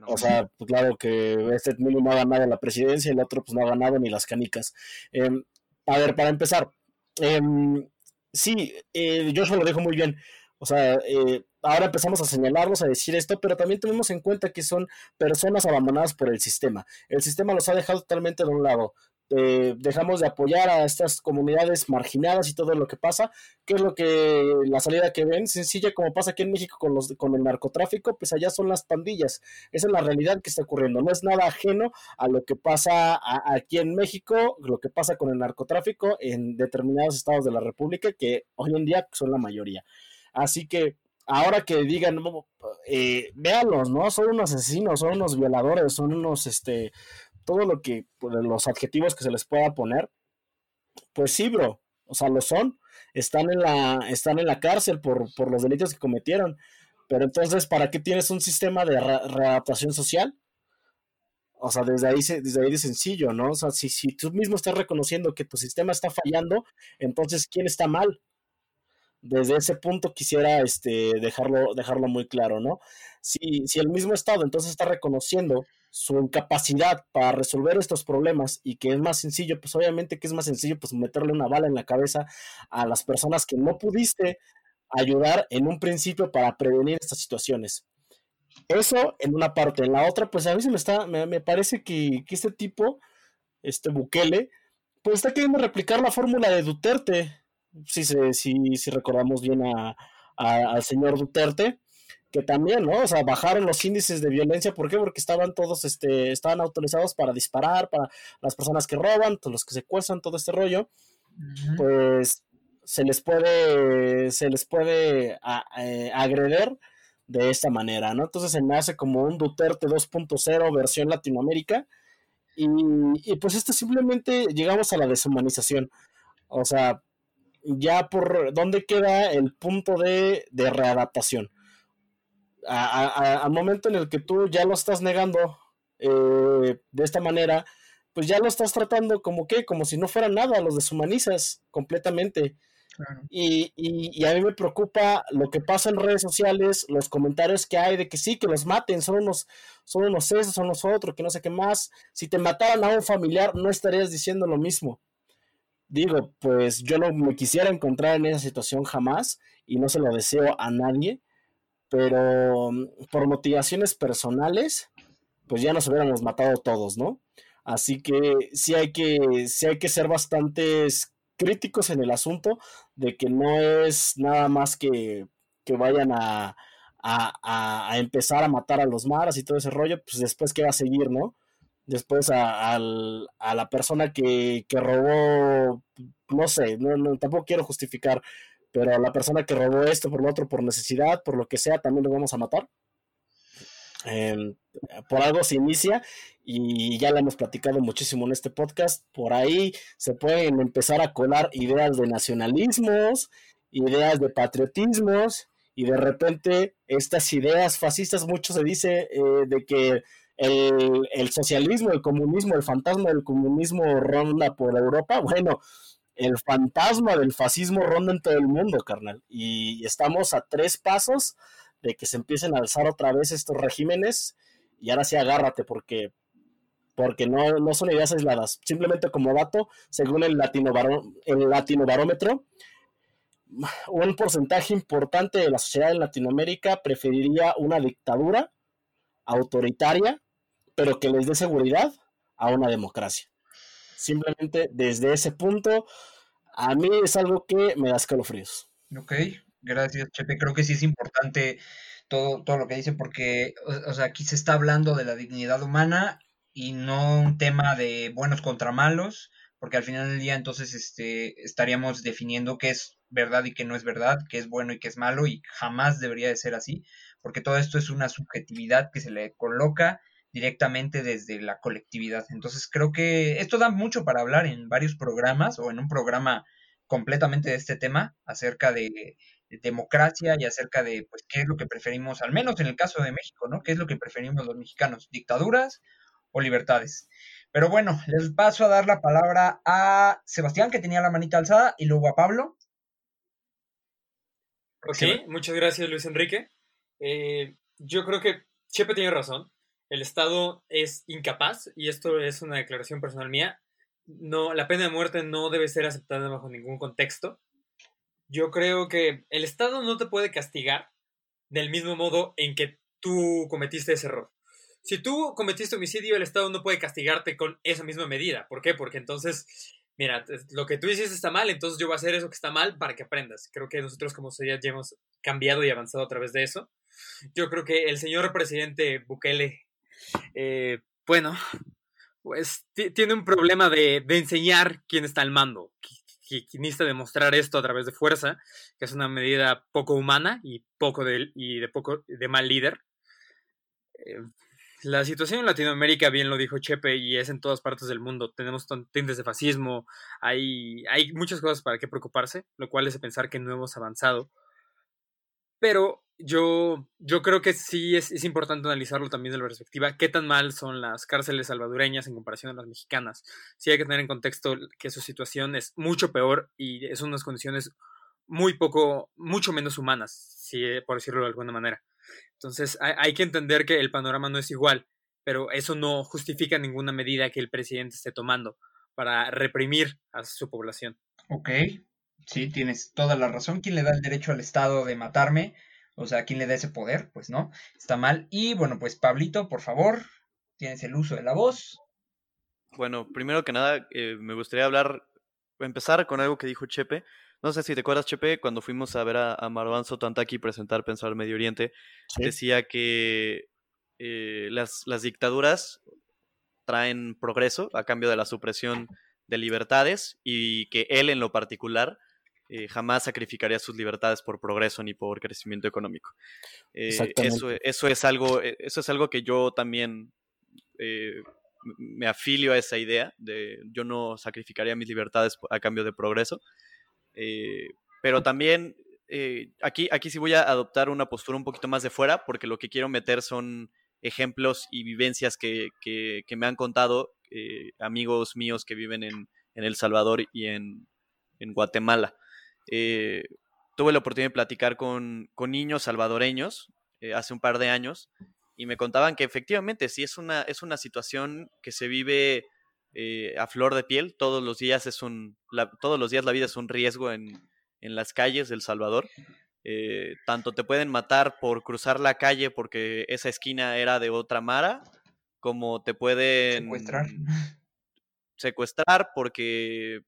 Speaker 5: o sea, pues claro que este no ha ganado la presidencia y el otro pues no ha ganado ni las canicas. Em, a ver, para empezar, em, sí, eh, yo se lo dejo muy bien. O sea, eh, ahora empezamos a señalarlos, a decir esto, pero también tenemos en cuenta que son personas abandonadas por el sistema. El sistema los ha dejado totalmente de un lado. Eh, dejamos de apoyar a estas comunidades marginadas y todo lo que pasa, ¿qué es lo que la salida que ven? Sencilla como pasa aquí en México con, los, con el narcotráfico, pues allá son las pandillas. Esa es la realidad que está ocurriendo. No es nada ajeno a lo que pasa aquí en México, lo que pasa con el narcotráfico en determinados estados de la República, que hoy en día son la mayoría. Así que ahora que digan, eh, véanlos, ¿no? Son unos asesinos, son unos violadores, son unos, este, todo lo que, pues, los adjetivos que se les pueda poner, pues sí, bro, o sea, lo son, están en la, están en la cárcel por, por los delitos que cometieron, pero entonces, ¿para qué tienes un sistema de readaptación social? O sea, desde ahí, desde ahí de sencillo, ¿no? O sea, si, si tú mismo estás reconociendo que tu sistema está fallando, entonces, ¿quién está mal? Desde ese punto quisiera este, dejarlo, dejarlo muy claro, ¿no? Si, si el mismo Estado entonces está reconociendo su incapacidad para resolver estos problemas y que es más sencillo, pues obviamente que es más sencillo pues meterle una bala en la cabeza a las personas que no pudiste ayudar en un principio para prevenir estas situaciones. Eso en una parte. En la otra, pues a veces me, está, me, parece que, que, este tipo, este Bukele, pues está queriendo replicar la fórmula de Duterte si, si, si recordamos bien a, al señor Duterte, que también, ¿no? O sea, bajaron los índices de violencia, ¿por qué? Porque estaban todos, este, estaban autorizados para disparar, para las personas que roban, los que secuestran, todo este rollo, pues se les puede, se les puede eh, agredir de esta manera, ¿no? Entonces se me hace como un Duterte 2.0 versión Latinoamérica, y, y pues esto simplemente llegamos a la deshumanización. O sea, ya por dónde queda el punto de, readaptación. al momento en el que tú ya lo estás negando eh, de esta manera, pues ya lo estás tratando como que, como si no fuera nada, los deshumanizas completamente. Y, y, a mí me preocupa lo que pasa en redes sociales, los comentarios que hay de que sí, que los maten, son unos, son unos esos, son los otros, que no sé qué más. Si te mataran a un familiar, no estarías diciendo lo mismo digo, pues yo no me quisiera encontrar en esa situación jamás y no se lo deseo a nadie, pero mm, por motivaciones personales, pues ya nos hubiéramos matado todos, ¿no? Así que sí hay que, sí hay que ser bastantes críticos en el asunto de que no es nada más que, que vayan a, a, empezar a matar a los maras y todo ese rollo, pues después qué va a seguir, ¿no? Después a, a la persona que, que, robó, no sé, no, tampoco quiero justificar, pero a la persona que robó esto por lo otro, por necesidad, por lo que sea, también lo vamos a matar. Em, por algo se inicia y ya lo hemos platicado muchísimo en este podcast. Por ahí se pueden empezar a colar ideas de nacionalismos, ideas de patriotismos y de repente estas ideas fascistas, mucho se dice eh, de que el, socialismo, el comunismo, el fantasma del comunismo ronda por Europa. Bueno, el fantasma del fascismo ronda en todo el mundo, carnal. Y estamos a tres pasos de que se empiecen a alzar otra vez estos regímenes y ahora sí agárrate porque porque no, no son ideas aisladas. Simplemente como dato, según el, latino el latinobarómetro, un porcentaje importante de la sociedad en Latinoamérica preferiría una dictadura autoritaria, pero que les dé seguridad a una democracia. Simplemente desde ese punto, a mí es algo que me da escalofríos.
Speaker 2: Ok, Gracias, Chepe. Creo que sí es importante todo, todo lo que dice porque, o, sea, aquí se está hablando de la dignidad humana y no un tema de buenos contra malos, porque al final del día entonces este, estaríamos definiendo qué es verdad y qué no es verdad, qué es bueno y qué es malo y jamás debería de ser así, porque todo esto es una subjetividad que se le coloca directamente desde la colectividad. Entonces creo que esto da mucho para hablar en varios programas o en un programa completamente de este tema acerca de democracia y acerca de pues qué es lo que preferimos, al menos en el caso de México, ¿no? ¿Qué es lo que preferimos los mexicanos? ¿Dictaduras o libertades? Pero bueno, les paso a dar la palabra a Sebastián, que tenía la manita alzada, y luego a Pablo.
Speaker 1: Ok, muchas gracias Luis Enrique. Eh, yo creo que Chepe tiene razón. El Estado es incapaz, y esto es una declaración personal mía. No, la pena de muerte no debe ser aceptada bajo ningún contexto. Yo creo que el Estado no te puede castigar del mismo modo en que tú cometiste ese error. Si tú cometiste homicidio, el Estado no puede castigarte con esa misma medida. ¿Por qué? Porque entonces, mira, lo que tú hiciste está mal, entonces yo voy a hacer eso que está mal para que aprendas. Creo que nosotros como sociedad ya hemos cambiado y avanzado a través de eso. Yo creo que el señor presidente Bukele, eh, bueno, pues tiene un problema de, enseñar quién está al mando, que necesita demostrar esto a través de fuerza, que es una medida poco humana y poco de, y de poco de mal líder. Eh, la situación en Latinoamérica, bien lo dijo Chepe, y es en todas partes del mundo. Tenemos tintes de fascismo, hay, hay muchas cosas para qué preocuparse, lo cual es pensar que no hemos avanzado. Pero yo, yo creo que sí es, es, importante analizarlo también desde la perspectiva, qué tan mal son las cárceles salvadoreñas en comparación a las mexicanas. Sí hay que tener en contexto que su situación es mucho peor y son unas condiciones muy poco, mucho menos humanas, si, por decirlo de alguna manera. Entonces hay, hay que entender que el panorama no es igual, pero eso no justifica ninguna medida que el presidente esté tomando para reprimir a su población.
Speaker 2: Ok, sí, tienes toda la razón. ¿Quién le da el derecho al Estado de matarme? O sea, ¿quién le da ese poder? Pues no, está mal. Y bueno, pues Pablito, por favor, tienes el uso de la voz.
Speaker 4: Bueno, primero que nada, eh, me gustaría hablar, empezar con algo que dijo Chepe. No sé si te acuerdas, Chepe, cuando fuimos a ver a, a Marwan Sotantaki presentar Pensar Medio Oriente, decía que eh, las, las dictaduras traen progreso a cambio de la supresión de libertades y que él en lo particular eh, jamás sacrificaría sus libertades por progreso ni por crecimiento económico. Eh, eso, eso, es algo, eh, eso es algo que yo también me afilio a esa idea de yo no sacrificaría mis libertades a cambio de progreso. pero también aquí, aquí sí voy a adoptar una postura un poquito más de fuera porque lo que quiero meter son ejemplos y vivencias que, que, que me han contado amigos míos que viven en, en El Salvador y en, en Guatemala. Eh, tuve la oportunidad de platicar con, niños salvadoreños eh, hace un par de años y me contaban que efectivamente sí es una, es una situación que se vive eh, a flor de piel. Todos los días es un, todos los días la vida es un riesgo en, en las calles del Salvador. tanto te pueden matar por cruzar la calle porque esa esquina era de otra mara, como te pueden
Speaker 2: Secuestrar.
Speaker 4: secuestrar porque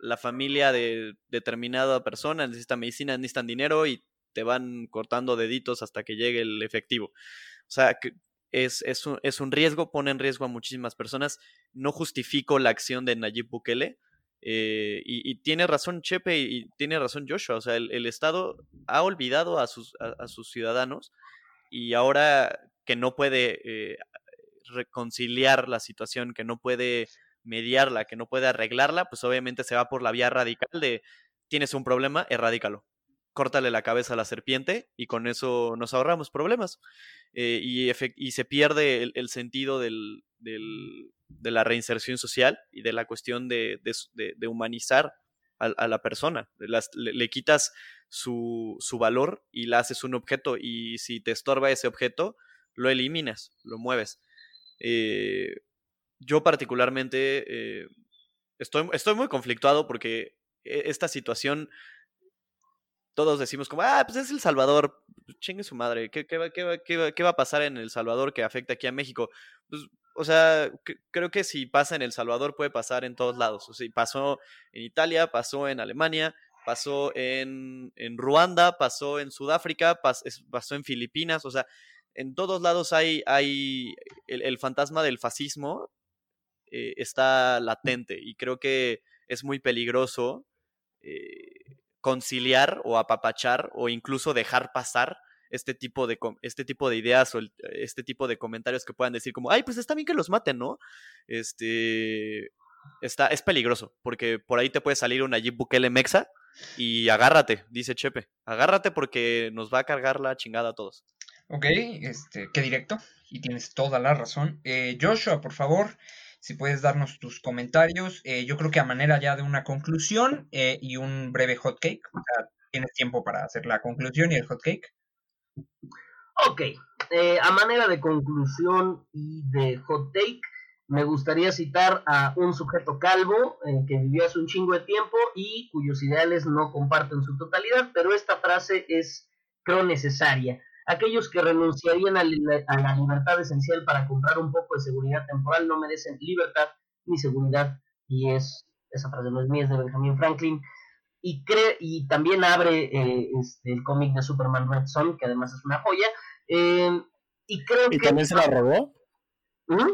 Speaker 4: la familia de determinada persona necesita medicina, necesitan dinero y te van cortando deditos hasta que llegue el efectivo. O sea, que es, es, un, es un riesgo, pone en riesgo a muchísimas personas. No justifico la acción de Nayib Bukele. eh, y, tiene razón Chepe y, tiene razón Joshua. O sea, el, Estado ha olvidado a sus, a, a sus ciudadanos y ahora que no puede eh, reconciliar la situación, que no puede mediarla, que no puede arreglarla, pues obviamente se va por la vía radical de tienes un problema, erradícalo. Córtale la cabeza a la serpiente y con eso nos ahorramos problemas. Eh, y, y se pierde el, sentido del, de la reinserción social y de la cuestión de, humanizar a, a la persona. Le, quitas su, su valor y la haces un objeto y si te estorba ese objeto, lo eliminas, lo mueves. Eh, yo particularmente eh, estoy, estoy muy conflictuado porque e- esta situación, todos decimos como, ah, pues es El Salvador, chingue su madre, ¿qué, qué va, qué qué va- a pasar en El Salvador que afecta aquí a México? Pues, o sea, creo que si pasa en El Salvador puede pasar en todos lados. O sea, pasó en Italia, pasó en Alemania, pasó en, en Ruanda, pasó en Sudáfrica, pas- pasó en Filipinas, o sea, en todos lados hay, hay el fantasma del fascismo eh, está latente y creo que es muy peligroso eh, conciliar o apapachar o incluso dejar pasar este tipo de este tipo de ideas o este tipo de comentarios que puedan decir como ay pues está bien que los maten no este está es peligroso porque por ahí te puede salir una Nayib Bukele Mexa y agárrate dice Chepe agárrate porque nos va a cargar la chingada a todos
Speaker 2: Ok, este, qué directo, y tienes toda la razón. Eh, Joshua, por favor, si puedes darnos tus comentarios. Eh, yo creo que a manera ya de una conclusión eh, y un breve hot cake. O sea, tienes tiempo para hacer la conclusión y el hot cake.
Speaker 3: Ok, eh, a manera de conclusión y de hot take, me gustaría citar a un sujeto calvo que vivió hace un chingo de tiempo y cuyos ideales no comparto en su totalidad, pero esta frase es, creo, necesaria. Aquellos que renunciarían a, la libertad esencial para comprar un poco de seguridad temporal no merecen libertad ni seguridad. Y es, esa frase no es mía, es de Benjamin Franklin y cree y también abre eh, este, el cómic de Superman Red Son que además es una joya eh, y creo
Speaker 5: ¿Y
Speaker 3: que
Speaker 5: también se la robó?
Speaker 3: ¿Mm?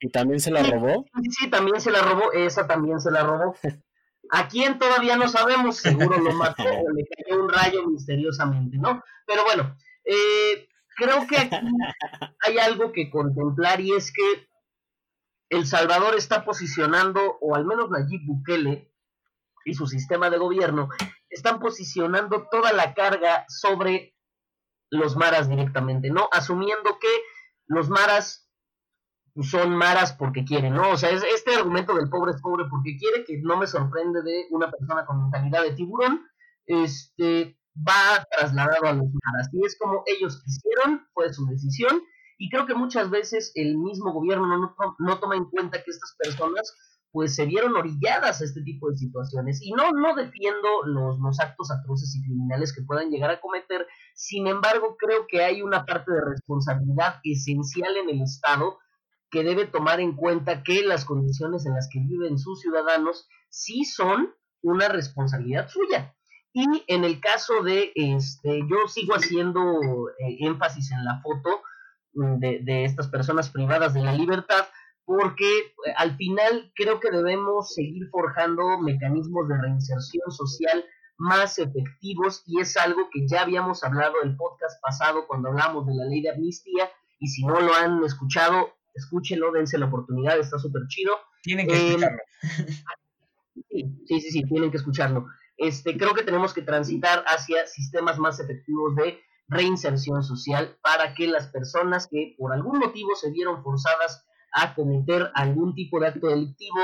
Speaker 5: ¿Y también se la robó?
Speaker 3: sí, sí, también se la robó esa también se la robó a quién todavía no sabemos seguro lo mató o le cayó un rayo misteriosamente no pero bueno eh, creo que aquí hay algo que contemplar y es que El Salvador está posicionando o al menos Nayib Bukele y su sistema de gobierno están posicionando toda la carga sobre los maras directamente, ¿no? Asumiendo que los maras son maras porque quieren, ¿no? O sea, es este argumento del pobre es pobre porque quiere, que no me sorprende de una persona con mentalidad de tiburón, este, va trasladado a los maras. Y es como ellos quisieron, fue su decisión, y creo que muchas veces el mismo gobierno no, no toma en cuenta que estas personas pues se vieron orilladas a este tipo de situaciones. Y no, no defiendo los, los actos atroces y criminales que puedan llegar a cometer, sin embargo creo que hay una parte de responsabilidad esencial en el Estado que debe tomar en cuenta que las condiciones en las que viven sus ciudadanos sí son una responsabilidad suya. Y en el caso de, este, yo sigo haciendo eh, énfasis en la foto de, de estas personas privadas de la libertad, porque eh, al final creo que debemos seguir forjando mecanismos de reinserción social más efectivos y es algo que ya habíamos hablado el podcast pasado cuando hablamos de la ley de amnistía y si no lo han escuchado, escúchenlo, dense la oportunidad, está súper chido.
Speaker 2: Tienen que
Speaker 3: Eh,
Speaker 2: escucharlo.
Speaker 3: Sí, sí, sí, tienen que escucharlo. Este, creo que tenemos que transitar hacia sistemas más efectivos de reinserción social para que las personas que por algún motivo se vieron forzadas a cometer algún tipo de acto delictivo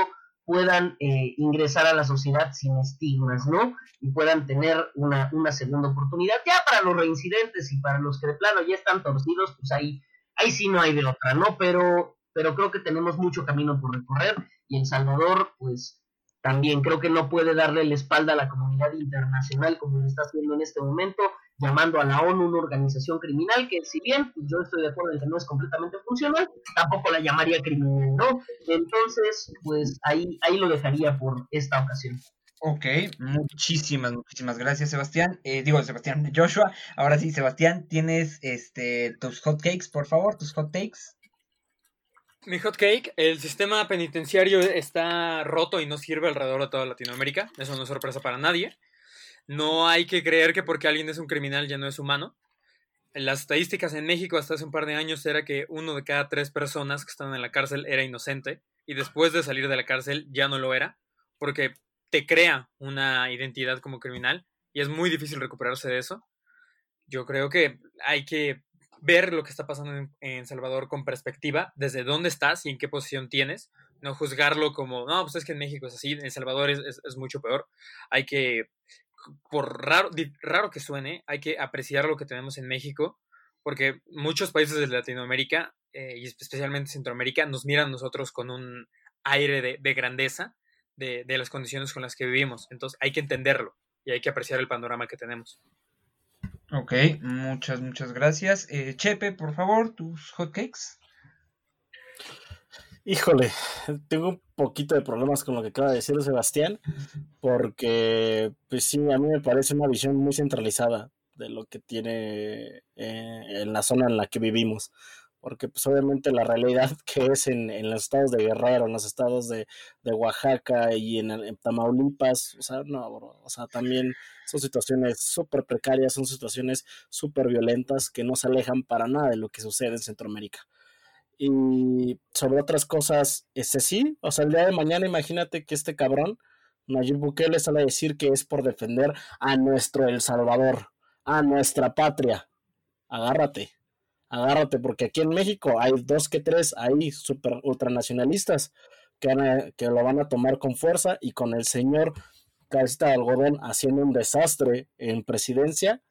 Speaker 3: puedan eh, ingresar a la sociedad sin estigmas, ¿no? Y puedan tener una, una segunda oportunidad. Ya para los reincidentes y para los que de plano ya están torcidos, pues ahí, ahí sí no hay de otra, ¿no? Pero, pero creo que tenemos mucho camino por recorrer y El Salvador, pues también creo que no puede darle la espalda a la comunidad internacional como lo está haciendo en este momento, llamando a la ONU una organización criminal que si bien yo estoy de acuerdo en que no es completamente funcional, tampoco la llamaría criminal, ¿no? Entonces, pues ahí, ahí lo dejaría por esta ocasión.
Speaker 2: Ok, muchísimas, muchísimas gracias, Sebastián. Eh, digo, Sebastián, Joshua. Ahora sí, Sebastián, tienes este tus hotcakes, por favor, tus hot takes.
Speaker 1: Mi hot cake, el sistema penitenciario está roto y no sirve alrededor de toda Latinoamérica. Eso no es sorpresa para nadie. No hay que creer que porque alguien es un criminal ya no es humano. Las estadísticas en México hasta hace un par de años era que uno de cada tres personas que estaban en la cárcel era inocente y después de salir de la cárcel ya no lo era porque te crea una identidad como criminal y es muy difícil recuperarse de eso. Yo creo que hay que ver lo que está pasando en, Salvador con perspectiva, desde dónde estás y en qué posición tienes, no juzgarlo como, no, pues es que en México es así, en Salvador es, mucho peor. Hay que, por raro, raro que suene, hay que apreciar lo que tenemos en México, porque muchos países de Latinoamérica, eh, y especialmente Centroamérica, nos miran a nosotros con un aire de grandeza de, de las condiciones con las que vivimos. Entonces hay que entenderlo y hay que apreciar el panorama que tenemos.
Speaker 2: Ok, muchas, muchas gracias. Eh, Chepe, por favor, tus hotcakes.
Speaker 5: Híjole, tengo un poquito de problemas con lo que acaba de decir Sebastián, porque, pues sí, a mí me parece una visión muy centralizada de lo que tiene eh, en la zona en la que vivimos porque pues obviamente la realidad que es en, los estados de Guerrero, en los estados de, Oaxaca y en, Tamaulipas, o sea, no, o sea, también son situaciones súper precarias, son situaciones súper violentas que no se alejan para nada de lo que sucede en Centroamérica. Y sobre otras cosas, ese sí, o sea, el día de mañana imagínate que este cabrón, Nayib Bukele, sale a decir que es por defender a nuestro El Salvador, a nuestra patria. Agárrate agárrate, porque aquí en México hay dos que tres ahí super ultranacionalistas que, que lo van a tomar con fuerza y con el señor Cabecita de Algodón haciendo un desastre en presidencia,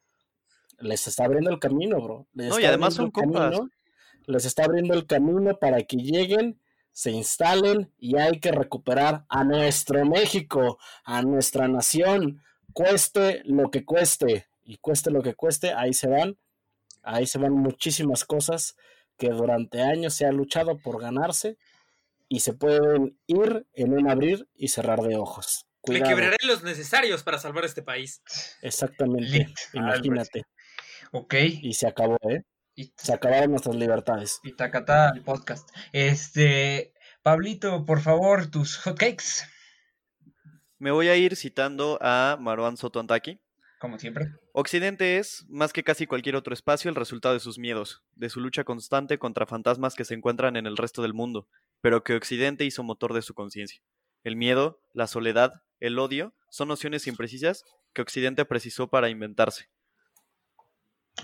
Speaker 5: les está abriendo el camino, bro.
Speaker 4: no, y además son compas.
Speaker 5: les está abriendo el camino para que lleguen, se instalen y hay que recuperar a nuestro México, a nuestra nación, cueste lo que cueste. Y cueste lo que cueste, ahí se van Ahí se van muchísimas cosas que durante años se ha luchado por ganarse y se pueden ir en un abrir y cerrar de ojos.
Speaker 1: Le quebraré los necesarios para salvar este país.
Speaker 5: Exactamente, imagínate.
Speaker 2: Ok.
Speaker 5: Y se acabó, ¿eh? Y... Se acabaron nuestras libertades.
Speaker 2: Y tacata el podcast. Este, Pablito, por favor, tus hotcakes.
Speaker 4: Me voy a ir citando a Marwan Sotontaki,
Speaker 2: como siempre.
Speaker 4: Occidente es, más que casi cualquier otro espacio, el resultado de sus miedos, de su lucha constante contra fantasmas que se encuentran en el resto del mundo, pero que Occidente hizo motor de su conciencia. El miedo, la soledad, el odio, son nociones imprecisas que Occidente precisó para inventarse.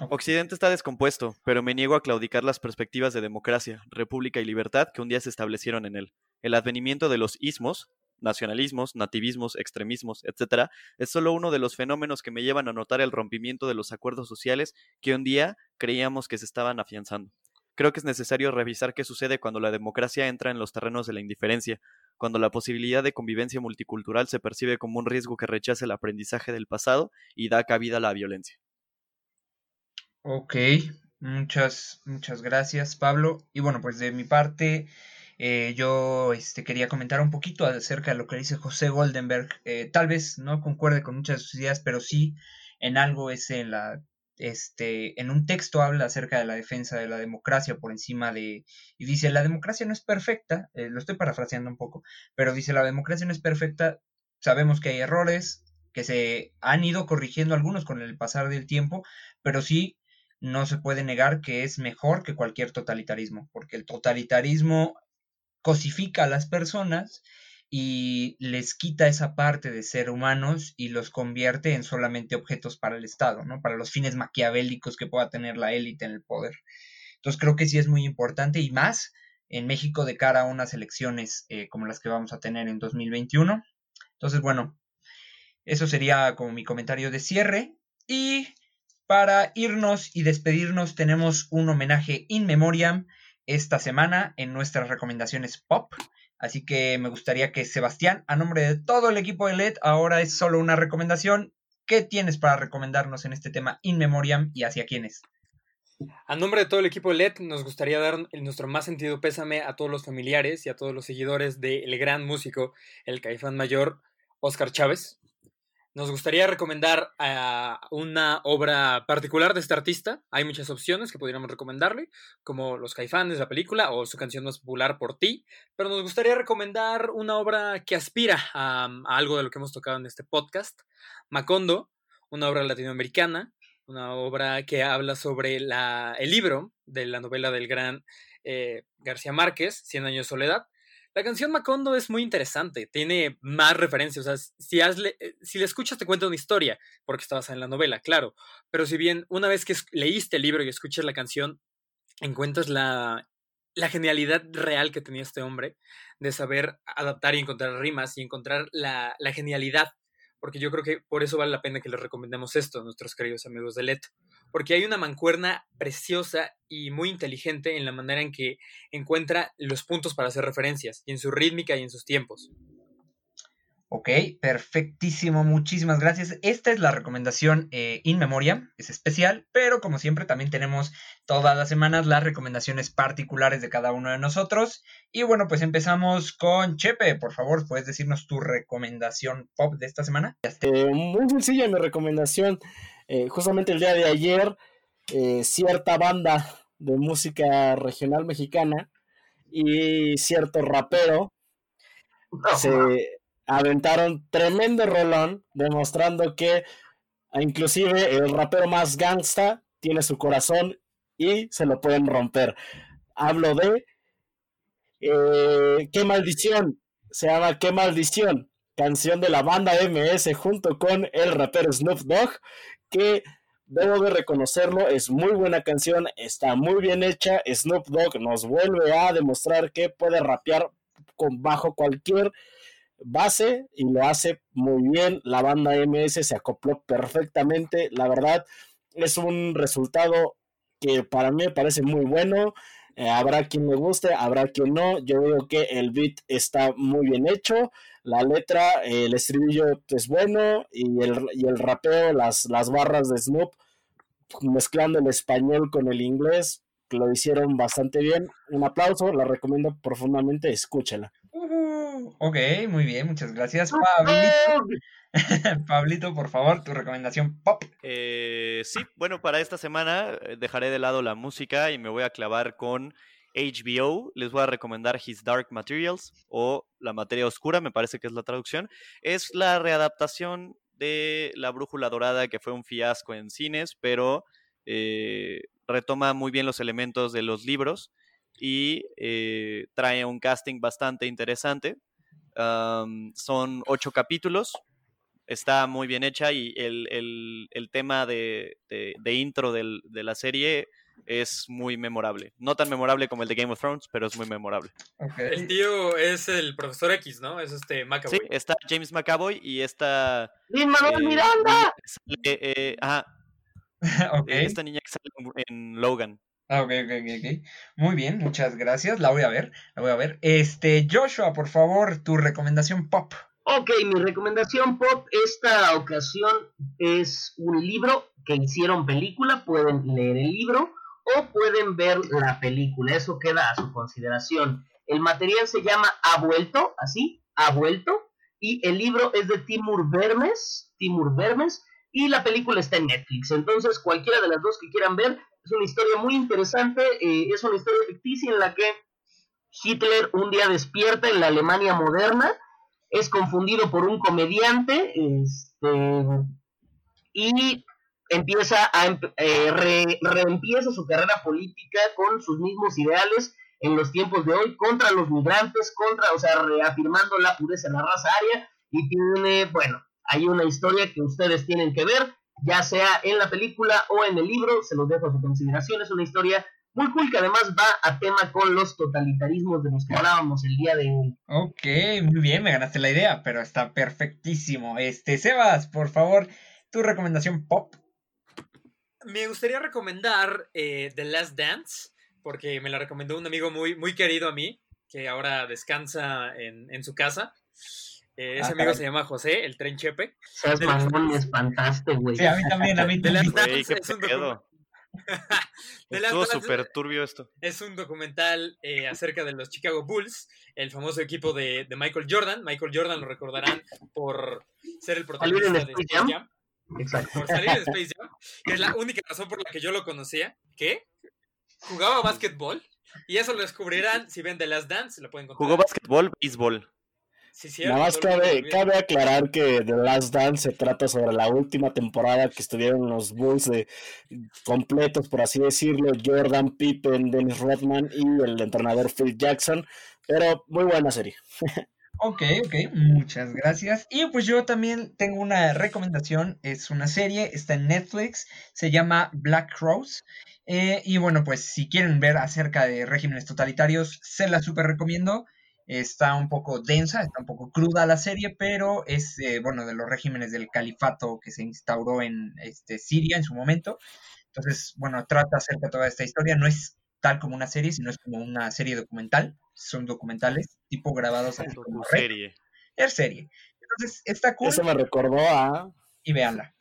Speaker 4: Occidente está descompuesto, pero me niego a claudicar las perspectivas de democracia, república y libertad que un día se establecieron en él. El advenimiento de los ismos, nacionalismos, nativismos, extremismos, etc., es solo uno de los fenómenos que me llevan a notar el rompimiento de los acuerdos sociales que un día creíamos que se estaban afianzando. Creo que es necesario revisar qué sucede cuando la democracia entra en los terrenos de la indiferencia, cuando la posibilidad de convivencia multicultural se percibe como un riesgo que rechaza el aprendizaje del pasado y da cabida a la violencia.
Speaker 2: Ok, muchas, muchas gracias Pablo. Y bueno, pues de mi parte, eh, yo este, quería comentar un poquito acerca de lo que dice José Goldenberg. Eh, tal vez no concuerde con muchas de sus ideas, pero sí en algo es en la este, en un texto habla acerca de la defensa de la democracia por encima de, y dice, la democracia no es perfecta, eh, lo estoy parafraseando un poco, pero dice, la democracia no es perfecta, sabemos que hay errores, que se han ido corrigiendo algunos con el pasar del tiempo, pero sí no se puede negar que es mejor que cualquier totalitarismo, porque el totalitarismo cosifica a las personas y les quita esa parte de ser humanos y los convierte en solamente objetos para el Estado, ¿no? Para los fines maquiavélicos que pueda tener la élite en el poder. Entonces creo que sí es muy importante y más en México de cara a unas elecciones eh, como las que vamos a tener en 2021. Entonces, bueno, eso sería como mi comentario de cierre. Y para irnos y despedirnos tenemos un homenaje in memoriam esta semana en nuestras recomendaciones pop. Así que me gustaría que Sebastián, a nombre de todo el equipo de LED, ahora es solo una recomendación ¿qué tienes para recomendarnos en este tema In Memoriam y hacia quiénes?
Speaker 1: A nombre de todo el equipo LED, nos gustaría dar nuestro más sentido pésame a todos los familiares y a todos los seguidores del gran músico, el caifán mayor, Oscar Chávez. Nos gustaría recomendar una obra particular de este artista. Hay muchas opciones que podríamos recomendarle, como Los Caifanes, la película, o su canción más popular, Por ti. Pero nos gustaría recomendar una obra que aspira a, a algo de lo que hemos tocado en este podcast. Macondo, una obra latinoamericana, una obra que habla sobre la, el libro de la novela del gran eh, García Márquez, Cien años de soledad. La canción Macondo es muy interesante, tiene más referencias, o sea, si, eh, si la escuchas te cuenta una historia, porque está basada en la novela, claro, pero si bien una vez que leíste el libro y escuchas la canción, encuentras la, la genialidad real que tenía este hombre de saber adaptar y encontrar rimas y encontrar la, la genialidad porque yo creo que por eso vale la pena que les recomendemos esto a nuestros queridos amigos de Leto, porque hay una mancuerna preciosa y muy inteligente en la manera en que encuentra los puntos para hacer referencias, y en su rítmica y en sus tiempos.
Speaker 2: Ok, perfectísimo, muchísimas gracias. Esta es la recomendación eh, in memoria, es especial, pero como siempre también tenemos todas las semanas las recomendaciones particulares de cada uno de nosotros. Y bueno, pues empezamos con Chepe, por favor, ¿puedes decirnos tu recomendación pop de esta semana?
Speaker 5: Eh, muy sencilla mi recomendación. Eh, justamente el día de ayer, cierta banda de música regional mexicana y cierto rapero se aventaron tremendo rolón, demostrando que inclusive el rapero más gangsta tiene su corazón y se lo pueden romper. Hablo de eh, Qué maldición, se llama Qué maldición, canción de la banda MS junto con el rapero Snoop Dogg, que debo de reconocerlo, es muy buena canción, está muy bien hecha. Snoop Dogg nos vuelve a demostrar que puede rapear con bajo cualquier base y lo hace muy bien. La banda MS se acopló perfectamente. La verdad, es un resultado que para mí me parece muy bueno. Eh, habrá quien le guste, habrá quien no. Yo digo que el beat está muy bien hecho. La letra, el estribillo es bueno y el, y el rapeo, las, las barras de Snoop, mezclando el español con el inglés, lo hicieron bastante bien. Un aplauso, la recomiendo profundamente, escúchela.
Speaker 2: Ok, muy bien, muchas gracias, Pablito. Pablito, por favor, tu recomendación pop.
Speaker 4: Eh, sí, bueno, para esta semana eh, dejaré de lado la música y me voy a clavar con HBO. Les voy a recomendar His Dark Materials o La Materia Oscura, me parece que es la traducción. Es la readaptación de La Brújula Dorada, que fue un fiasco en cines, pero eh, retoma muy bien los elementos de los libros y trae un casting bastante interesante son ocho capítulos, está muy bien hecha y el, tema de, intro de la serie es muy memorable. No tan memorable como el de Game of Thrones, pero es muy memorable.
Speaker 1: El tío es el profesor X, ¿no? Es este McAvoy.
Speaker 4: Sí, está James McAvoy y está...
Speaker 3: Manuel eh, Miranda!
Speaker 4: Eh, esta niña que sale en Logan.
Speaker 2: Ah, ok, ok, ok. Muy bien, muchas gracias. La voy a ver, la voy a ver. Este, Joshua, por favor, tu recomendación pop.
Speaker 3: Ok, mi recomendación pop esta ocasión es un libro que hicieron película. Pueden leer el libro o pueden ver la película. Eso queda a su consideración. El material se llama Ha vuelto, así, Ha vuelto. Y el libro es de Timur Vermes, Timur Vermes, y la película está en Netflix. Entonces, cualquiera de las dos que quieran ver, es una historia muy interesante, eh, es una historia ficticia en la que Hitler un día despierta en la Alemania moderna, es confundido por un comediante este, y empieza a eh, reempieza su carrera política con sus mismos ideales en los tiempos de hoy contra los migrantes, contra, o sea, reafirmando la pureza de la raza aria y tiene, bueno, hay una historia que ustedes tienen que ver ya sea en la película o en el libro, se los dejo a su consideración, es una historia muy cool que además va a tema con los totalitarismos de los que hablábamos el día de hoy.
Speaker 2: Ok, muy bien, me ganaste la idea, pero está perfectísimo. Este, Sebas, por favor, tu recomendación pop.
Speaker 1: Me gustaría recomendar eh, The Last Dance, porque me la recomendó un amigo muy, muy querido a mí, que ahora descansa en, en su casa. Eh, ese
Speaker 2: Ah,
Speaker 1: amigo
Speaker 2: caray.
Speaker 1: se llama José, el tren Chepe.
Speaker 3: Seas mamón, me espantaste, güey.
Speaker 2: Sí, a mí también, a mí
Speaker 1: De las
Speaker 2: también.
Speaker 4: Güey, qué
Speaker 1: es
Speaker 4: pedo.
Speaker 1: De
Speaker 4: Estuvo súper turbio esto.
Speaker 1: es un documental eh, acerca de los Chicago Bulls, el famoso equipo de, de Michael Jordan. Michael Jordan lo recordarán por ser el
Speaker 3: ¿Salir en
Speaker 1: protagonista de
Speaker 3: Space Jam?
Speaker 1: Jam.
Speaker 3: Exacto.
Speaker 1: Por salir de Space Jam, que es la única razón por la que yo lo conocía. ¿Qué? Jugaba básquetbol. Y eso lo descubrirán si ven The Last Dance, lo pueden encontrar.
Speaker 4: Jugó básquetbol, béisbol.
Speaker 1: Sí,
Speaker 5: Nada más cabe, cabe aclarar que The Last Dance se trata sobre la última temporada que estuvieron los Bulls de completos, por así decirlo, Jordan, Pippen, Dennis Rodman y el entrenador Phil Jackson. Pero muy buena serie.
Speaker 2: Ok, ok, muchas gracias. Y pues yo también tengo una recomendación, es una serie, está en Netflix, se llama Black Crows. eh, y bueno, pues si quieren ver acerca de regímenes totalitarios, se la super recomiendo. Está un poco densa, está un poco cruda la serie, pero es, eh, bueno, de los regímenes del califato que se instauró en este, Siria en su momento. Entonces, bueno, trata acerca de toda esta historia. No es tal como una serie, sino es como una serie documental. Son documentales, tipo grabados así como.
Speaker 4: Serie.
Speaker 2: Es serie. Entonces, está cool
Speaker 5: Eso me recordó a
Speaker 2: y véanla.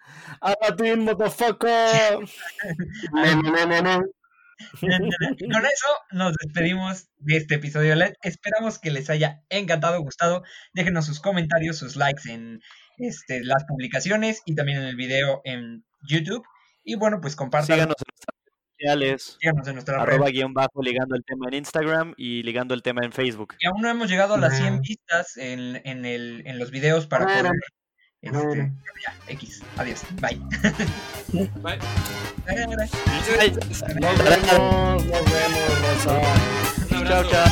Speaker 5: Motherfucker.
Speaker 3: Ne, ne, ne.
Speaker 2: Y con eso nos despedimos de este episodio. Esperamos que les haya encantado, gustado. Déjenos sus comentarios, sus likes en este, las publicaciones y también en el video en YouTube. Y bueno, pues compartan.
Speaker 4: Síganos en nuestras redes sociales.
Speaker 2: síganos en nuestra red.
Speaker 4: Arroba guion bajo ligando el tema en Instagram y ligando el tema en Facebook.
Speaker 2: Y aún no hemos llegado a las 100
Speaker 3: Ah.
Speaker 2: vistas en, en, el, en los videos para
Speaker 3: Bueno.
Speaker 2: poder. Este,
Speaker 3: Bueno.
Speaker 2: ya, X. Adiós. Bye.
Speaker 1: Bye.
Speaker 2: Bye.
Speaker 1: Gracias.
Speaker 5: Nos vemos, nos vemos, Rosa.
Speaker 1: Un
Speaker 4: Chao, chao.